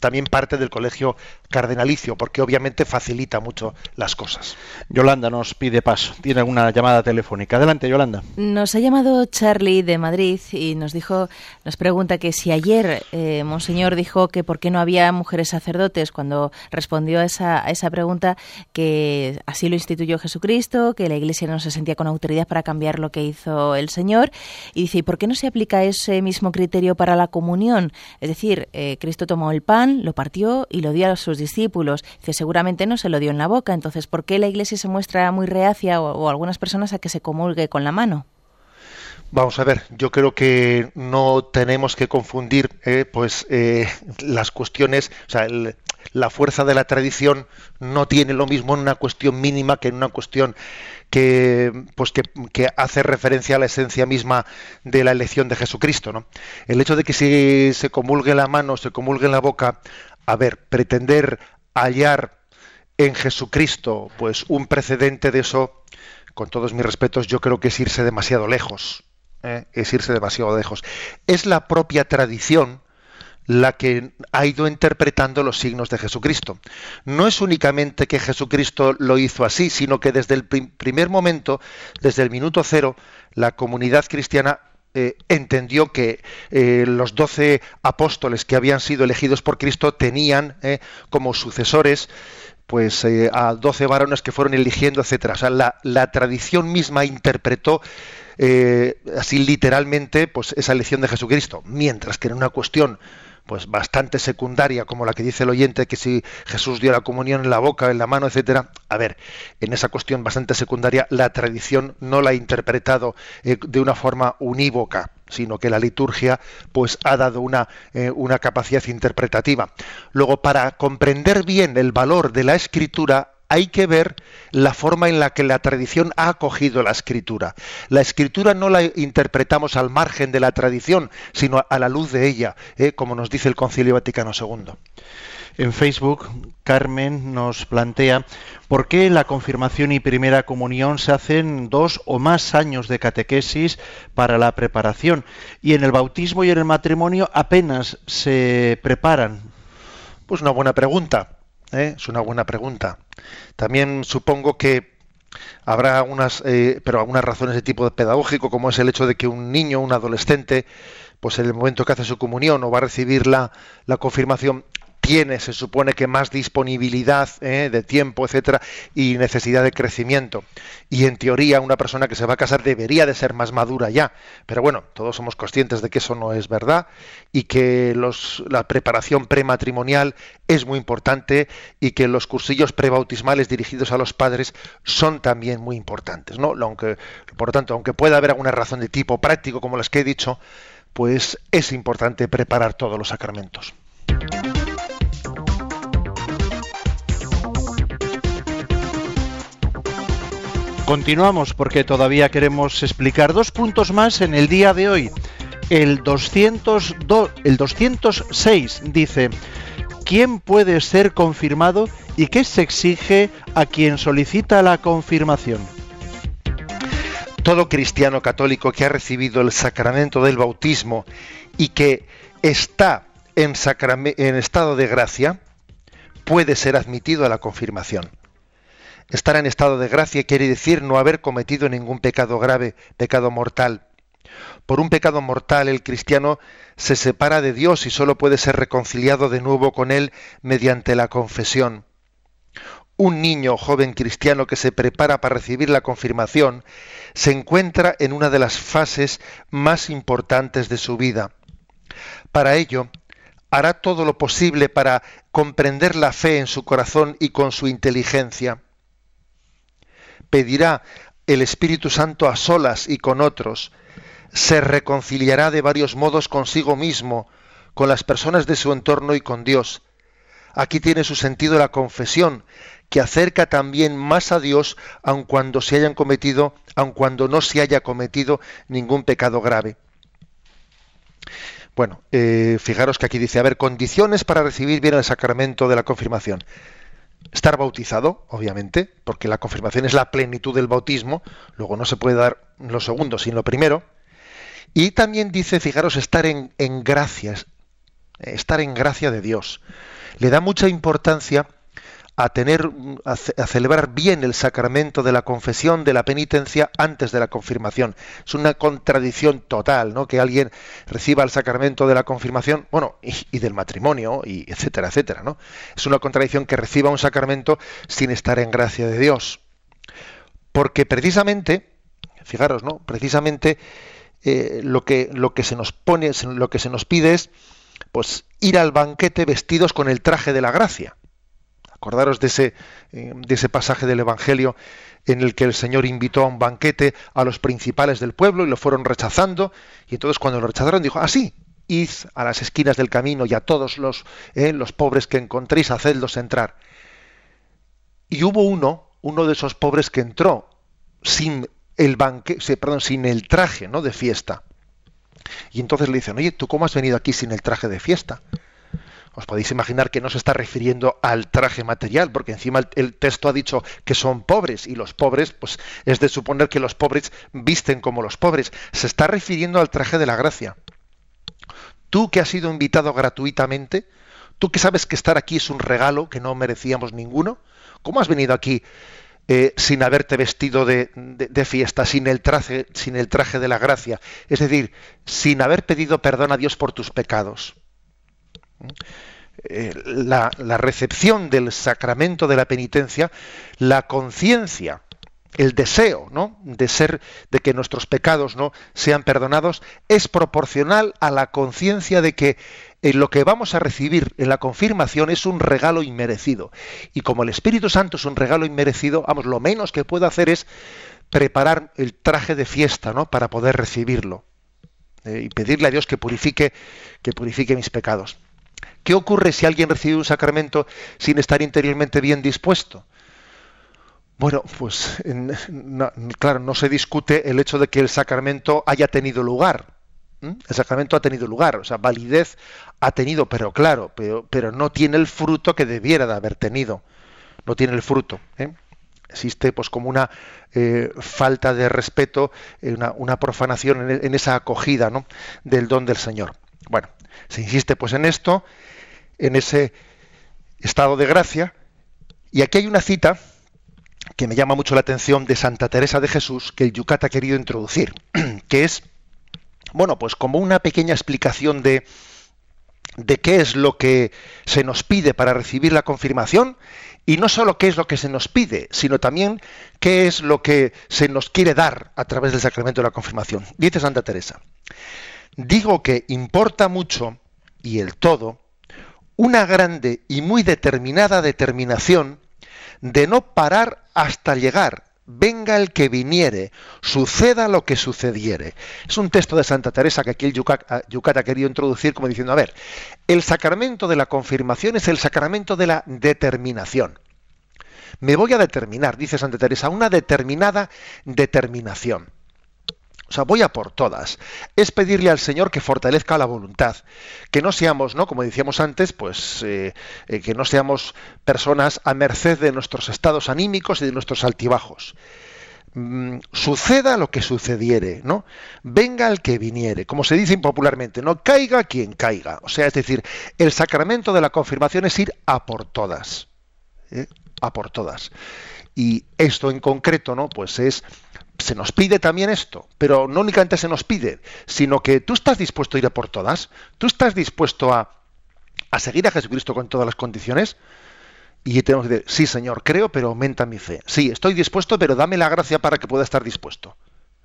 también parte del colegio cardenalicio, porque obviamente facilita mucho las cosas. Yolanda nos pide paso. Tiene alguna llamada telefónica. Adelante, Yolanda. Nos ha llamado Charlie de Madrid y nos dijo, nos pregunta que si ayer eh, Monseñor dijo que por qué no había mujeres sacerdotes cuando respondió a esa, a esa pregunta que así lo instituyó Jesucristo, que la Iglesia no se sentía con autoridad para cambiar lo que hizo el Señor y dice, ¿y por qué no se aplica ese mismo criterio para la comunión? Es decir, eh, Cristo tomó el pan, lo partió y lo dio a sus discípulos. Dice, seguramente no se lo dio en la boca, entonces ¿por qué la Iglesia se muestra muy reacia o, algunas personas a que se comulgue con la mano? Vamos a ver, yo creo que no tenemos que confundir eh, pues eh, las cuestiones, la fuerza de la tradición no tiene lo mismo en una cuestión mínima que en una cuestión que pues que, que hace referencia a la esencia misma de la elección de Jesucristo, ¿no? El hecho de que se, se comulgue la mano, se comulgue la boca, a ver, pretender hallar en Jesucristo pues un precedente de eso, con todos mis respetos, yo creo que es irse demasiado lejos. ¿eh? Es irse demasiado lejos. Es la propia tradición la que ha ido interpretando los signos de Jesucristo. No es únicamente que Jesucristo lo hizo así, sino que desde el prim- primer momento, desde el minuto cero, la comunidad cristiana eh, entendió que eh, los doce apóstoles que habían sido elegidos por Cristo tenían eh, como sucesores pues a doce varones que fueron eligiendo, etcétera. O sea, la, la tradición misma interpretó así literalmente pues esa elección de Jesucristo, mientras que en una cuestión pues bastante secundaria como la que dice el oyente que si Jesús dio la comunión en la boca, en la mano, etcétera. A ver, en esa cuestión bastante secundaria la tradición no la ha interpretado eh, de una forma unívoca, sino que la liturgia pues ha dado una, eh, una capacidad interpretativa. Luego, para comprender bien el valor de la escritura, hay que ver la forma en la que la tradición ha acogido la escritura. La escritura no la interpretamos al margen de la tradición, sino a la luz de ella, ¿eh? como nos dice el Concilio Vaticano II. En Facebook, Carmen nos plantea por qué en la confirmación y primera comunión se hacen dos o más años de catequesis para la preparación y en el bautismo y en el matrimonio apenas se preparan. Pues una buena pregunta, ¿eh? es una buena pregunta. También supongo que habrá algunas, eh, pero algunas razones de tipo pedagógico, como es el hecho de que un niño, un adolescente, pues en el momento que hace su comunión o va a recibir la confirmación, tiene, se supone que más disponibilidad ¿eh? de tiempo, etcétera, y necesidad de crecimiento. Y en teoría, una persona que se va a casar debería de ser más madura ya. Pero bueno, todos somos conscientes de que eso no es verdad y que los, la preparación prematrimonial es muy importante y que los cursillos prebautismales dirigidos a los padres son también muy importantes. ¿no? Aunque, por lo tanto, aunque pueda haber alguna razón de tipo práctico, como las que he dicho, pues es importante preparar todos los sacramentos. Continuamos porque todavía queremos explicar dos puntos más en el día de hoy. El, 202, el 206 dice, ¿quién puede ser confirmado y qué se exige a quien solicita la confirmación? Todo cristiano católico que ha recibido el sacramento del bautismo y que está en estado de gracia puede ser admitido a la confirmación. Estar en estado de gracia quiere decir no haber cometido ningún pecado grave, pecado mortal. Por un pecado mortal el cristiano se separa de Dios y solo puede ser reconciliado de nuevo con Él mediante la confesión. Un niño joven cristiano que se prepara para recibir la confirmación se encuentra en una de las fases más importantes de su vida. Para ello, hará todo lo posible para comprender la fe en su corazón y con su inteligencia. Pedirá el Espíritu Santo a solas y con otros. Se reconciliará de varios modos consigo mismo, con las personas de su entorno y con Dios. Aquí tiene su sentido la confesión, que acerca también más a Dios aun cuando se hayan cometido, aun cuando no se haya cometido ningún pecado grave. Bueno, eh, fijaros que aquí dice, a ver, condiciones para recibir bien el sacramento de la confirmación. Estar bautizado, obviamente, porque la confirmación es la plenitud del bautismo, luego no se puede dar lo segundo sin lo primero. Y también dice, fijaros, estar en, en gracias, estar en gracia de Dios. Le da mucha importancia a tener a, celebrar bien el sacramento de la confesión, de la penitencia antes de la confirmación. Es una contradicción total, ¿no? Que alguien reciba el sacramento de la confirmación, bueno, y, y, del matrimonio y etcétera, etcétera, ¿no? Es una contradicción que reciba un sacramento sin estar en gracia de Dios. Porque precisamente, fijaros, ¿no? Precisamente eh, lo que lo que se nos pone, lo que se nos pide es pues ir al banquete vestidos con el traje de la gracia. Acordaros de ese, eh, de ese pasaje del Evangelio en el que el Señor invitó a un banquete a los principales del pueblo y lo fueron rechazando. Y entonces cuando lo rechazaron dijo, así, ah, id a las esquinas del camino y a todos los, eh, los pobres que encontréis, hacedlos entrar. Y hubo uno, uno de esos pobres que entró sin el banquete, perdón, sin el traje ¿no? de fiesta. Y entonces le dicen, oye, ¿tú cómo has venido aquí sin el traje de fiesta? Os podéis imaginar que no se está refiriendo al traje material, porque encima el, texto ha dicho que son pobres y los pobres, pues es de suponer que los pobres visten como los pobres. Se está refiriendo al traje de la gracia. Tú que has sido invitado gratuitamente, tú que sabes que estar aquí es un regalo que no merecíamos ninguno, ¿cómo has venido aquí eh, sin haberte vestido de, de, de, fiesta, sin el, traje, sin el traje de la gracia? Es decir, sin haber pedido perdón a Dios por tus pecados. Eh, la, recepción del sacramento de la penitencia, la conciencia, el deseo, ¿no? de ser, de que nuestros pecados no sean perdonados, es proporcional a la conciencia de que en lo que vamos a recibir en la confirmación es un regalo inmerecido. Y como el Espíritu Santo es un regalo inmerecido, vamos, lo menos que puedo hacer es preparar el traje de fiesta, ¿no? Para poder recibirlo eh, y pedirle a Dios que purifique, que purifique mis pecados. ¿Qué ocurre si alguien recibe un sacramento sin estar interiormente bien dispuesto? Bueno, pues claro, no se discute el hecho de que el sacramento haya tenido lugar. El sacramento ha tenido lugar, o sea, validez ha tenido, pero claro, pero, no tiene el fruto que debiera de haber tenido. No tiene el fruto. ¿eh? Existe pues como una eh, falta de respeto, eh, una, una, profanación en, en esa acogida ¿no? del don del Señor. Bueno, se insiste pues en esto, en ese estado de gracia, y aquí hay una cita que me llama mucho la atención de Santa Teresa de Jesús que el Yucat ha querido introducir, [clears throat] que es, bueno, pues como una pequeña explicación de, de qué es lo que se nos pide para recibir la confirmación y no solo qué es lo que se nos pide, sino también qué es lo que se nos quiere dar a través del sacramento de la confirmación. Dice Santa Teresa, digo que importa mucho y el todo una grande y muy determinada determinación de no parar hasta llegar, venga el que viniere, suceda lo que sucediere. Es un texto de Santa Teresa que aquí el Yucat, Yucat, ha querido introducir como diciendo, a ver, el sacramento de la confirmación es el sacramento de la determinación. Me voy a determinar, dice Santa Teresa, una determinada determinación. O sea, voy a por todas. Es pedirle al Señor que fortalezca la voluntad, que no seamos, ¿no? Como decíamos antes, pues eh, eh, que no seamos personas a merced de nuestros estados anímicos y de nuestros altibajos. Mm, suceda lo que sucediere, ¿no? Venga el que viniere, como se dice popularmente, no caiga quien caiga. O sea, es decir, el sacramento de la confirmación es ir a por todas, ¿eh? a por todas. Y esto en concreto, ¿no? Pues es se nos pide también esto, pero no únicamente se nos pide, sino que tú estás dispuesto a ir a por todas, tú estás dispuesto a, a seguir a Jesucristo con todas las condiciones. Y tenemos que decir, sí, Señor, creo, pero aumenta mi fe. Sí, estoy dispuesto, pero dame la gracia para que pueda estar dispuesto.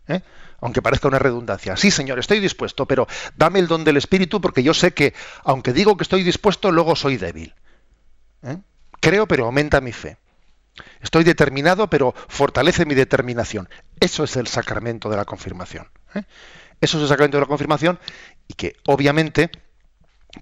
¿Eh? Aunque parezca una redundancia. Sí, Señor, estoy dispuesto, pero dame el don del Espíritu porque yo sé que, aunque digo que estoy dispuesto, luego soy débil. ¿Eh? Creo, pero aumenta mi fe. Estoy determinado, pero fortalece mi determinación. Eso es el sacramento de la confirmación. ¿eh? Eso es el sacramento de la confirmación y que obviamente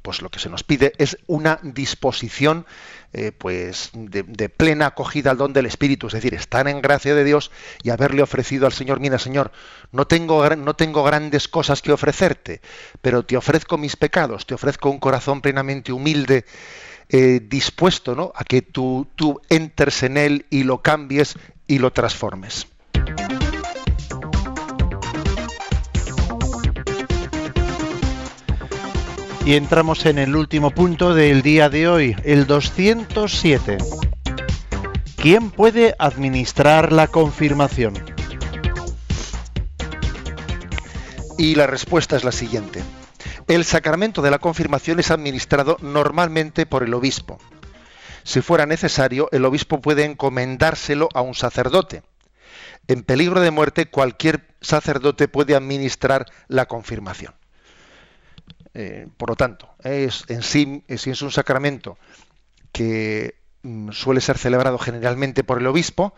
pues lo que se nos pide es una disposición eh, pues de, de, plena acogida al don del Espíritu, es decir, estar en gracia de Dios y haberle ofrecido al Señor, mira Señor, no tengo, no tengo grandes cosas que ofrecerte, pero te ofrezco mis pecados, te ofrezco un corazón plenamente humilde eh, dispuesto ¿no? a que tú, tú entres en él y lo cambies y lo transformes. Y entramos en el último punto del día de hoy, el 207. ¿Quién puede administrar la confirmación? Y la respuesta es la siguiente. El sacramento de la confirmación es administrado normalmente por el obispo. Si fuera necesario, el obispo puede encomendárselo a un sacerdote. En peligro de muerte, cualquier sacerdote puede administrar la confirmación. Eh, por lo tanto, es en sí, si es un sacramento que mm, suele ser celebrado generalmente por el obispo,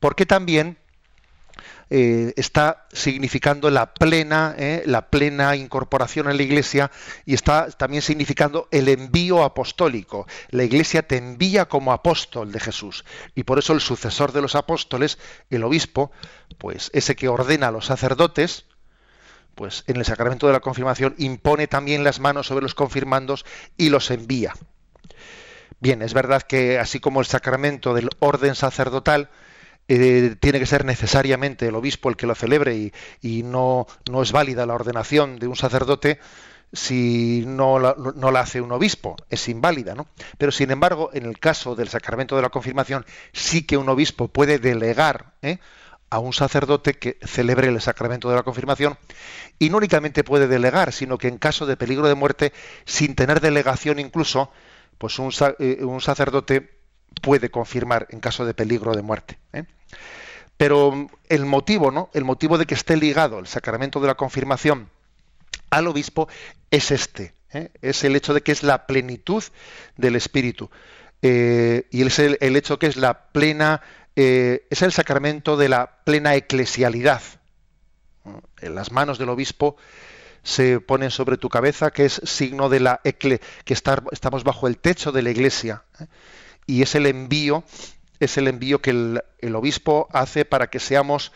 porque también eh, está significando la plena, eh, la plena incorporación a la Iglesia y está también significando el envío apostólico. La Iglesia te envía como apóstol de Jesús y por eso el sucesor de los apóstoles, el obispo, pues ese que ordena a los sacerdotes, pues en el sacramento de la confirmación impone también las manos sobre los confirmandos y los envía. Bien, es verdad que así como el sacramento del orden sacerdotal eh, tiene que ser necesariamente el obispo el que lo celebre y, no, no, es válida la ordenación de un sacerdote si no la, no la, hace un obispo, es inválida, ¿no? Pero sin embargo, en el caso del sacramento de la confirmación, sí que un obispo puede delegar ¿eh? a un sacerdote que celebre el sacramento de la confirmación y no únicamente puede delegar, sino que en caso de peligro de muerte, sin tener delegación incluso, pues un, eh, un sacerdote puede confirmar en caso de peligro de muerte. ¿eh? Pero el motivo, ¿no? El motivo de que esté ligado el sacramento de la confirmación al obispo es este, ¿eh? es el hecho de que es la plenitud del Espíritu. Eh, y es el, hecho que es la plena eh, es el sacramento de la plena eclesialidad. En las manos del obispo se ponen sobre tu cabeza, que es signo de la ecle, que estamos bajo el techo de la iglesia. Y es el envío, es el envío que el, obispo hace para que seamos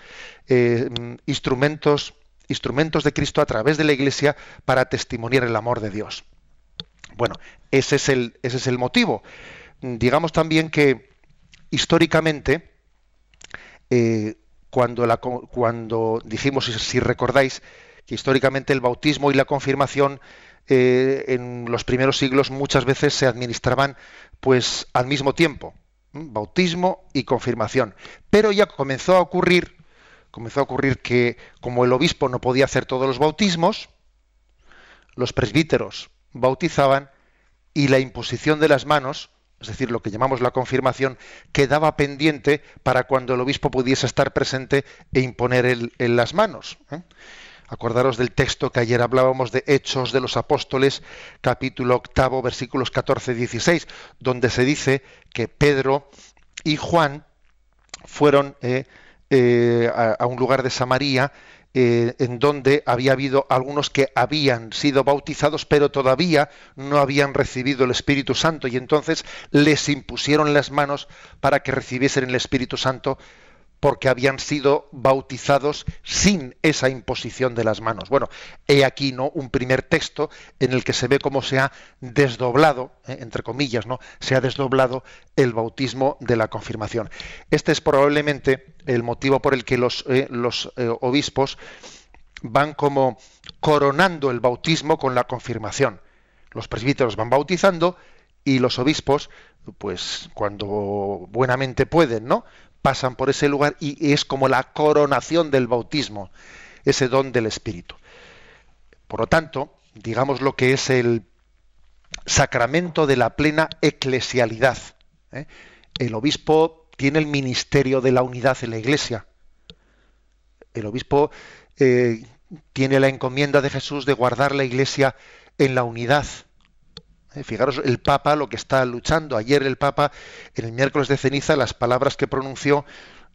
eh, instrumentos, instrumentos de Cristo a través de la iglesia para testimoniar el amor de Dios. Bueno, ese es el, ese es el motivo. Digamos también que históricamente eh, cuando, cuando dijimos, si recordáis, que históricamente el bautismo y la confirmación eh, en los primeros siglos muchas veces se administraban pues al mismo tiempo, bautismo y confirmación. Pero ya comenzó a ocurrir, comenzó a ocurrir que como el obispo no podía hacer todos los bautismos, los presbíteros bautizaban y la imposición de las manos es decir, lo que llamamos la confirmación, quedaba pendiente para cuando el obispo pudiese estar presente e imponer el, en las manos. Acordaros del texto que ayer hablábamos de Hechos de los Apóstoles, capítulo octavo, versículos 14-16, donde se dice que Pedro y Juan fueron eh, eh, a, un lugar de Samaria eh, en donde había habido algunos que habían sido bautizados, pero todavía no habían recibido el Espíritu Santo, y entonces les impusieron las manos para que recibiesen el Espíritu Santo porque habían sido bautizados sin esa imposición de las manos. Bueno, he aquí no un primer texto en el que se ve cómo se ha desdoblado, eh, entre comillas, no, se ha desdoblado el bautismo de la confirmación. Este es probablemente el motivo por el que los, eh, los eh, obispos van como coronando el bautismo con la confirmación. Los presbíteros van bautizando y los obispos, pues cuando buenamente pueden, ¿no? Pasan por ese lugar y es como la coronación del bautismo, ese don del Espíritu. Por lo tanto, digamos lo que es el sacramento de la plena eclesialidad. ¿eh? El obispo tiene el ministerio de la unidad en la Iglesia. El obispo eh, tiene la encomienda de Jesús de guardar la Iglesia en la unidad. Eh, fijaros el Papa lo que está luchando. Ayer el Papa, en el miércoles de ceniza, las palabras que pronunció,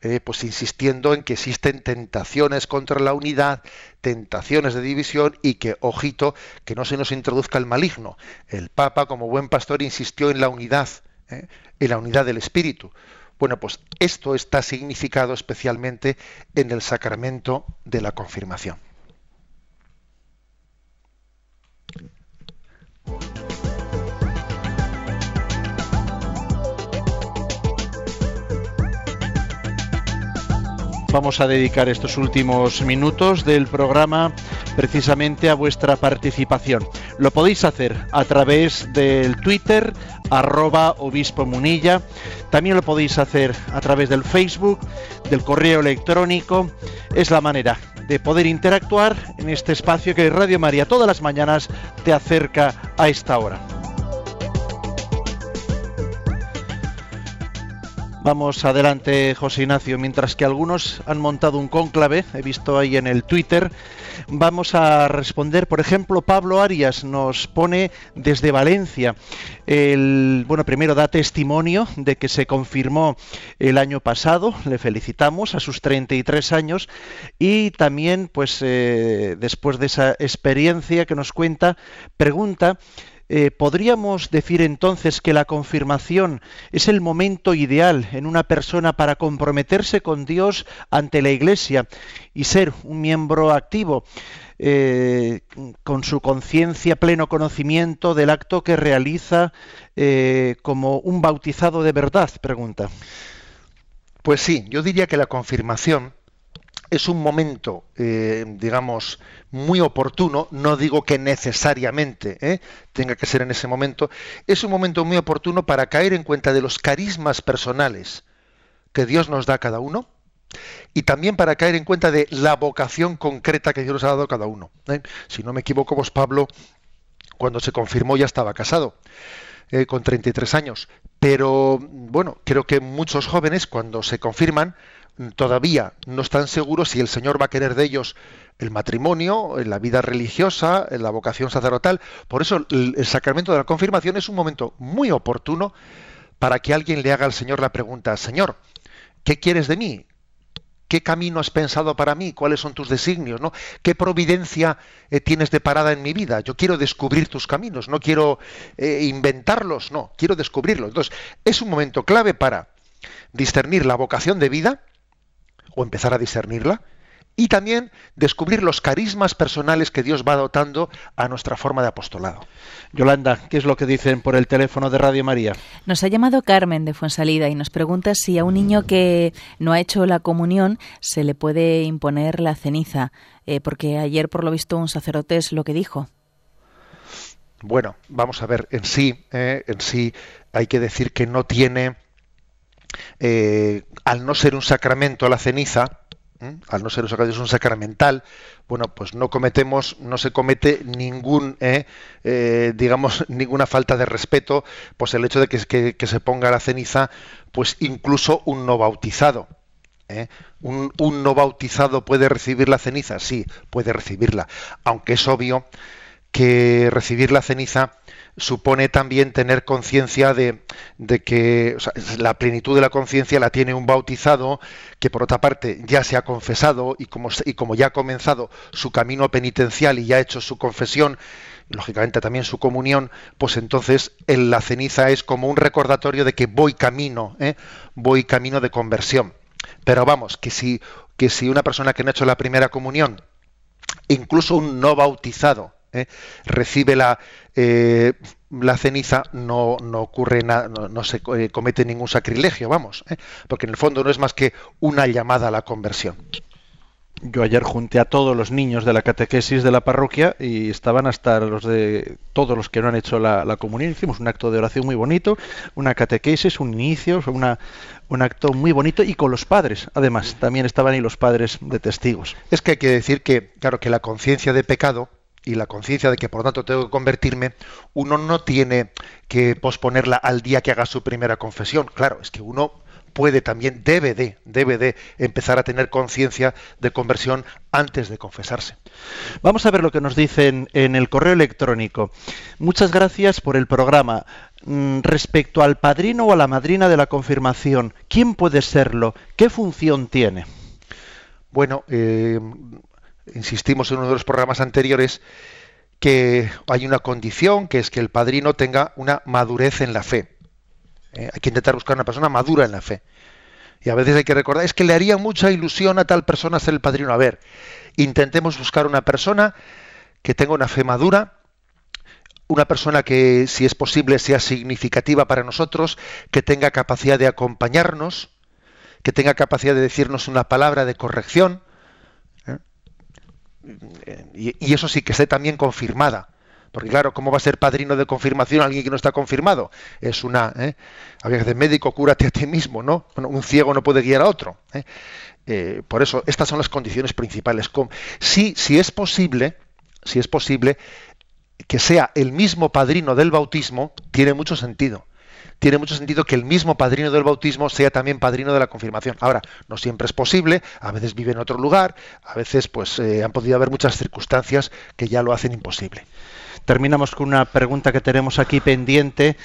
eh, pues insistiendo en que existen tentaciones contra la unidad, tentaciones de división y que, ojito, que no se nos introduzca el maligno. El Papa, como buen pastor, insistió en la unidad, eh, en la unidad del Espíritu. Bueno, pues esto está significado especialmente en el sacramento de la confirmación. Vamos a dedicar estos últimos minutos del programa precisamente a vuestra participación. Lo podéis hacer a través del Twitter, arroba obispo munilla. También lo podéis hacer a través del Facebook, del correo electrónico. Es la manera de poder interactuar en este espacio que Radio María todas las mañanas te acerca a esta hora. Vamos adelante, José Ignacio. Mientras que algunos han montado un cónclave, he visto ahí en el Twitter, vamos a responder. Por ejemplo, Pablo Arias nos pone desde Valencia. El, bueno, primero da testimonio de que se confirmó el año pasado. Le felicitamos a sus 33 años y también, pues, eh, después de esa experiencia que nos cuenta, pregunta eh, ¿podríamos decir entonces que la confirmación es el momento ideal en una persona para comprometerse con Dios ante la Iglesia y ser un miembro activo? eh, con su conciencia, pleno conocimiento del acto que realiza eh, como un bautizado de verdad? Pregunta. Pues sí, yo diría que la confirmación es un momento, eh, digamos, muy oportuno, no digo que necesariamente ¿eh? tenga que ser en ese momento, es un momento muy oportuno para caer en cuenta de los carismas personales que Dios nos da a cada uno y también para caer en cuenta de la vocación concreta que Dios nos ha dado a cada uno. ¿eh? Si no me equivoco, pues Pablo, cuando se confirmó ya estaba casado. con 33 años. Pero bueno, creo que muchos jóvenes cuando se confirman todavía no están seguros si el Señor va a querer de ellos el matrimonio, la vida religiosa, la vocación sacerdotal. Por eso el, el sacramento de la confirmación es un momento muy oportuno para que alguien le haga al Señor la pregunta, Señor, ¿qué quieres de mí? ¿Qué camino has pensado para mí? ¿Cuáles son tus designios? ¿no? ¿Qué providencia eh, tienes de parada en mi vida? Yo quiero descubrir tus caminos, no quiero eh, inventarlos, no, quiero descubrirlos. Entonces, es un momento clave para discernir la vocación de vida, o empezar a discernirla, y también descubrir los carismas personales que Dios va dotando a nuestra forma de apostolado. Yolanda, ¿qué es lo que dicen por el teléfono de Radio María? Nos ha llamado Carmen de Fuensalida y nos pregunta si a un niño que no ha hecho la comunión se le puede imponer la ceniza, eh, porque ayer por lo visto un sacerdote es lo que dijo. Bueno, vamos a ver, en sí, eh, en sí hay que decir que no tiene, eh, al no ser un sacramento la ceniza, al no ser un sacramento, es un sacramental, bueno, pues no cometemos, no se comete ningún, eh, eh, digamos, [laughs] ninguna falta de respeto, pues el hecho de que se ponga la ceniza, pues incluso un no bautizado. ¿eh? Un, un no bautizado puede recibir la ceniza, sí, puede recibirla, aunque es obvio que recibir la ceniza supone también tener conciencia de, de que la plenitud de la conciencia la tiene un bautizado que por otra parte ya se ha confesado y como, y como ya ha comenzado su camino penitencial y ya ha hecho su confesión, lógicamente también su comunión, pues entonces en la ceniza es como un recordatorio de que voy camino, ¿eh? voy camino de conversión. Pero vamos, que si, que si una persona que no ha hecho la primera comunión incluso un no bautizado ¿eh? recibe la, eh, la ceniza, no, no ocurre nada, no, no se eh, comete ningún sacrilegio, vamos, ¿eh? porque en el fondo no es más que una llamada a la conversión. Yo ayer junté a todos los niños de la catequesis de la parroquia y estaban hasta los de todos los que no han hecho la, la comunión. Hicimos un acto de oración muy bonito, una catequesis, un inicio, una, un acto muy bonito y con los padres. Además, también estaban ahí los padres de testigos. Es que hay que decir que, claro, que la conciencia de pecado y la conciencia de que por lo tanto tengo que convertirme, uno no tiene que posponerla al día que haga su primera confesión. Claro, es que uno puede también, debe de, debe de empezar a tener conciencia de conversión antes de confesarse. Vamos a ver lo que nos dicen en el correo electrónico. Muchas gracias por el programa. Mm, Respecto al padrino o a la madrina de la confirmación, ¿quién puede serlo? ¿Qué función tiene? Bueno, eh, insistimos en uno de los programas anteriores que hay una condición, que es que el padrino tenga una madurez en la fe. Eh, hay que intentar buscar una persona madura en la fe. Y a veces hay que recordar, es que le haría mucha ilusión a tal persona ser el padrino. A ver, intentemos buscar una persona que tenga una fe madura, una persona que, si es posible, sea significativa para nosotros, que tenga capacidad de acompañarnos, que tenga capacidad de decirnos una palabra de corrección. Y, eso sí que esté también confirmada. Porque claro, ¿cómo va a ser padrino de confirmación alguien que no está confirmado? Es una... ¿eh? Había que decir, médico, cúrate a ti mismo, ¿no? Bueno, un ciego no puede guiar a otro. ¿eh? Eh, por eso, estas son las condiciones principales. Si, si es posible, si es posible, que sea el mismo padrino del bautismo, tiene mucho sentido. Tiene mucho sentido que el mismo padrino del bautismo sea también padrino de la confirmación. Ahora, no siempre es posible, a veces vive en otro lugar, a veces pues eh, han podido haber muchas circunstancias que ya lo hacen imposible. Terminamos con una pregunta que tenemos aquí pendiente.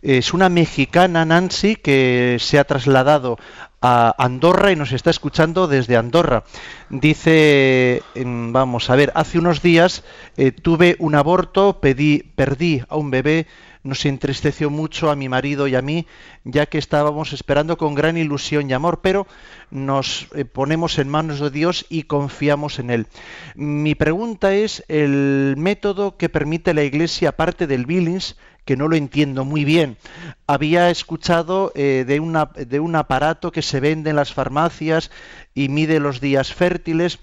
Es una mexicana, Nancy, que se ha trasladado a Andorra y nos está escuchando desde Andorra. Dice, em, vamos a ver, hace unos días eh, tuve un aborto, pedí, perdí a un bebé, nos entristeció mucho a mi marido y a mí, ya que estábamos esperando con gran ilusión y amor, pero nos eh, ponemos en manos de Dios y confiamos en Él. Mi pregunta es el método que permite la Iglesia, aparte del Billings, que no lo entiendo muy bien. Había escuchado eh, de, un aparato que se vende en las farmacias y mide los días fértiles.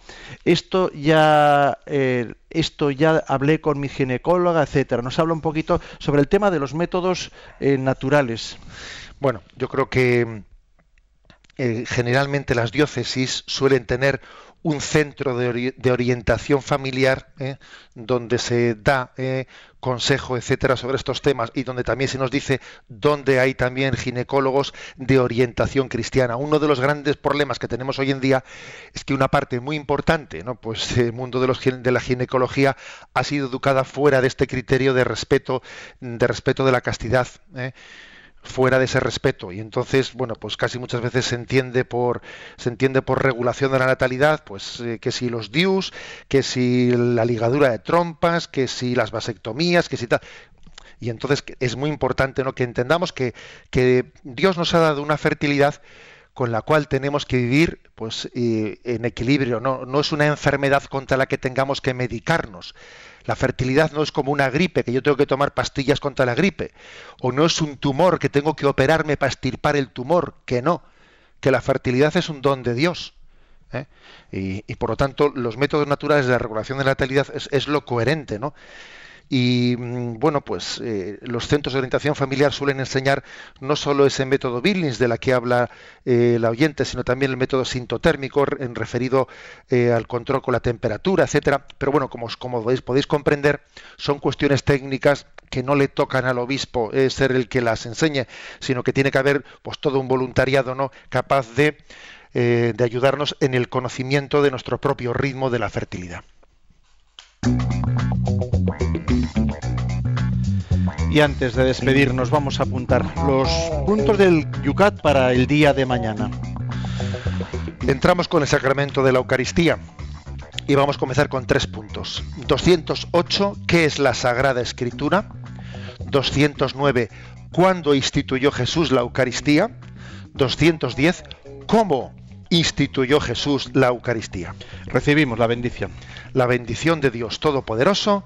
Esto ya, eh, esto ya hablé con mi ginecóloga, etcétera. Nos habla un poquito sobre el tema de los métodos naturales. Bueno, yo creo que eh, generalmente las diócesis suelen tener un centro de, de orientación familiar eh, donde se da eh, consejo, etcétera, sobre estos temas y donde también se nos dice dónde hay también ginecólogos de orientación cristiana. Uno de los grandes problemas que tenemos hoy en día es que una parte muy importante, ¿no? Pues el mundo de, los, de la ginecología ha sido educada fuera de este criterio de respeto, de respeto de la castidad. ¿eh? Fuera de ese respeto y entonces bueno pues casi muchas veces se entiende por se entiende por regulación de la natalidad pues eh, que si los DIUs que si la ligadura de trompas que si las vasectomías que si tal y entonces es muy importante ¿no? que entendamos que, que Dios nos ha dado una fertilidad con la cual tenemos que vivir pues eh, en equilibrio no no es una enfermedad contra la que tengamos que medicarnos la fertilidad no es como una gripe, que yo tengo que tomar pastillas contra la gripe. O no es un tumor, que tengo que operarme para extirpar el tumor, que no. Que la fertilidad es un don de Dios. ¿eh? Y, y, por lo tanto, los métodos naturales de la regulación de la natalidad es, es lo coherente, ¿no? Y mm, bueno, pues eh, los centros de orientación familiar suelen enseñar no solo ese método Billings de la que habla eh, la oyente, sino también el método sintotérmico en referido eh, al control con la temperatura, etcétera. Pero bueno, como, como podéis, podéis comprender, son cuestiones técnicas que no le tocan al obispo ser el que las enseñe, sino que tiene que haber pues todo un voluntariado no capaz de, de ayudarnos en el conocimiento de nuestro propio ritmo de la fertilidad. Y antes de despedirnos vamos a apuntar los puntos del Yucat para el día de mañana. Entramos con el sacramento de la Eucaristía y vamos a comenzar con tres puntos. 208, ¿qué es la Sagrada Escritura? 209, ¿cuándo instituyó Jesús la Eucaristía? 210, ¿cómo instituyó Jesús la Eucaristía? Recibimos la bendición. La bendición de Dios Todopoderoso,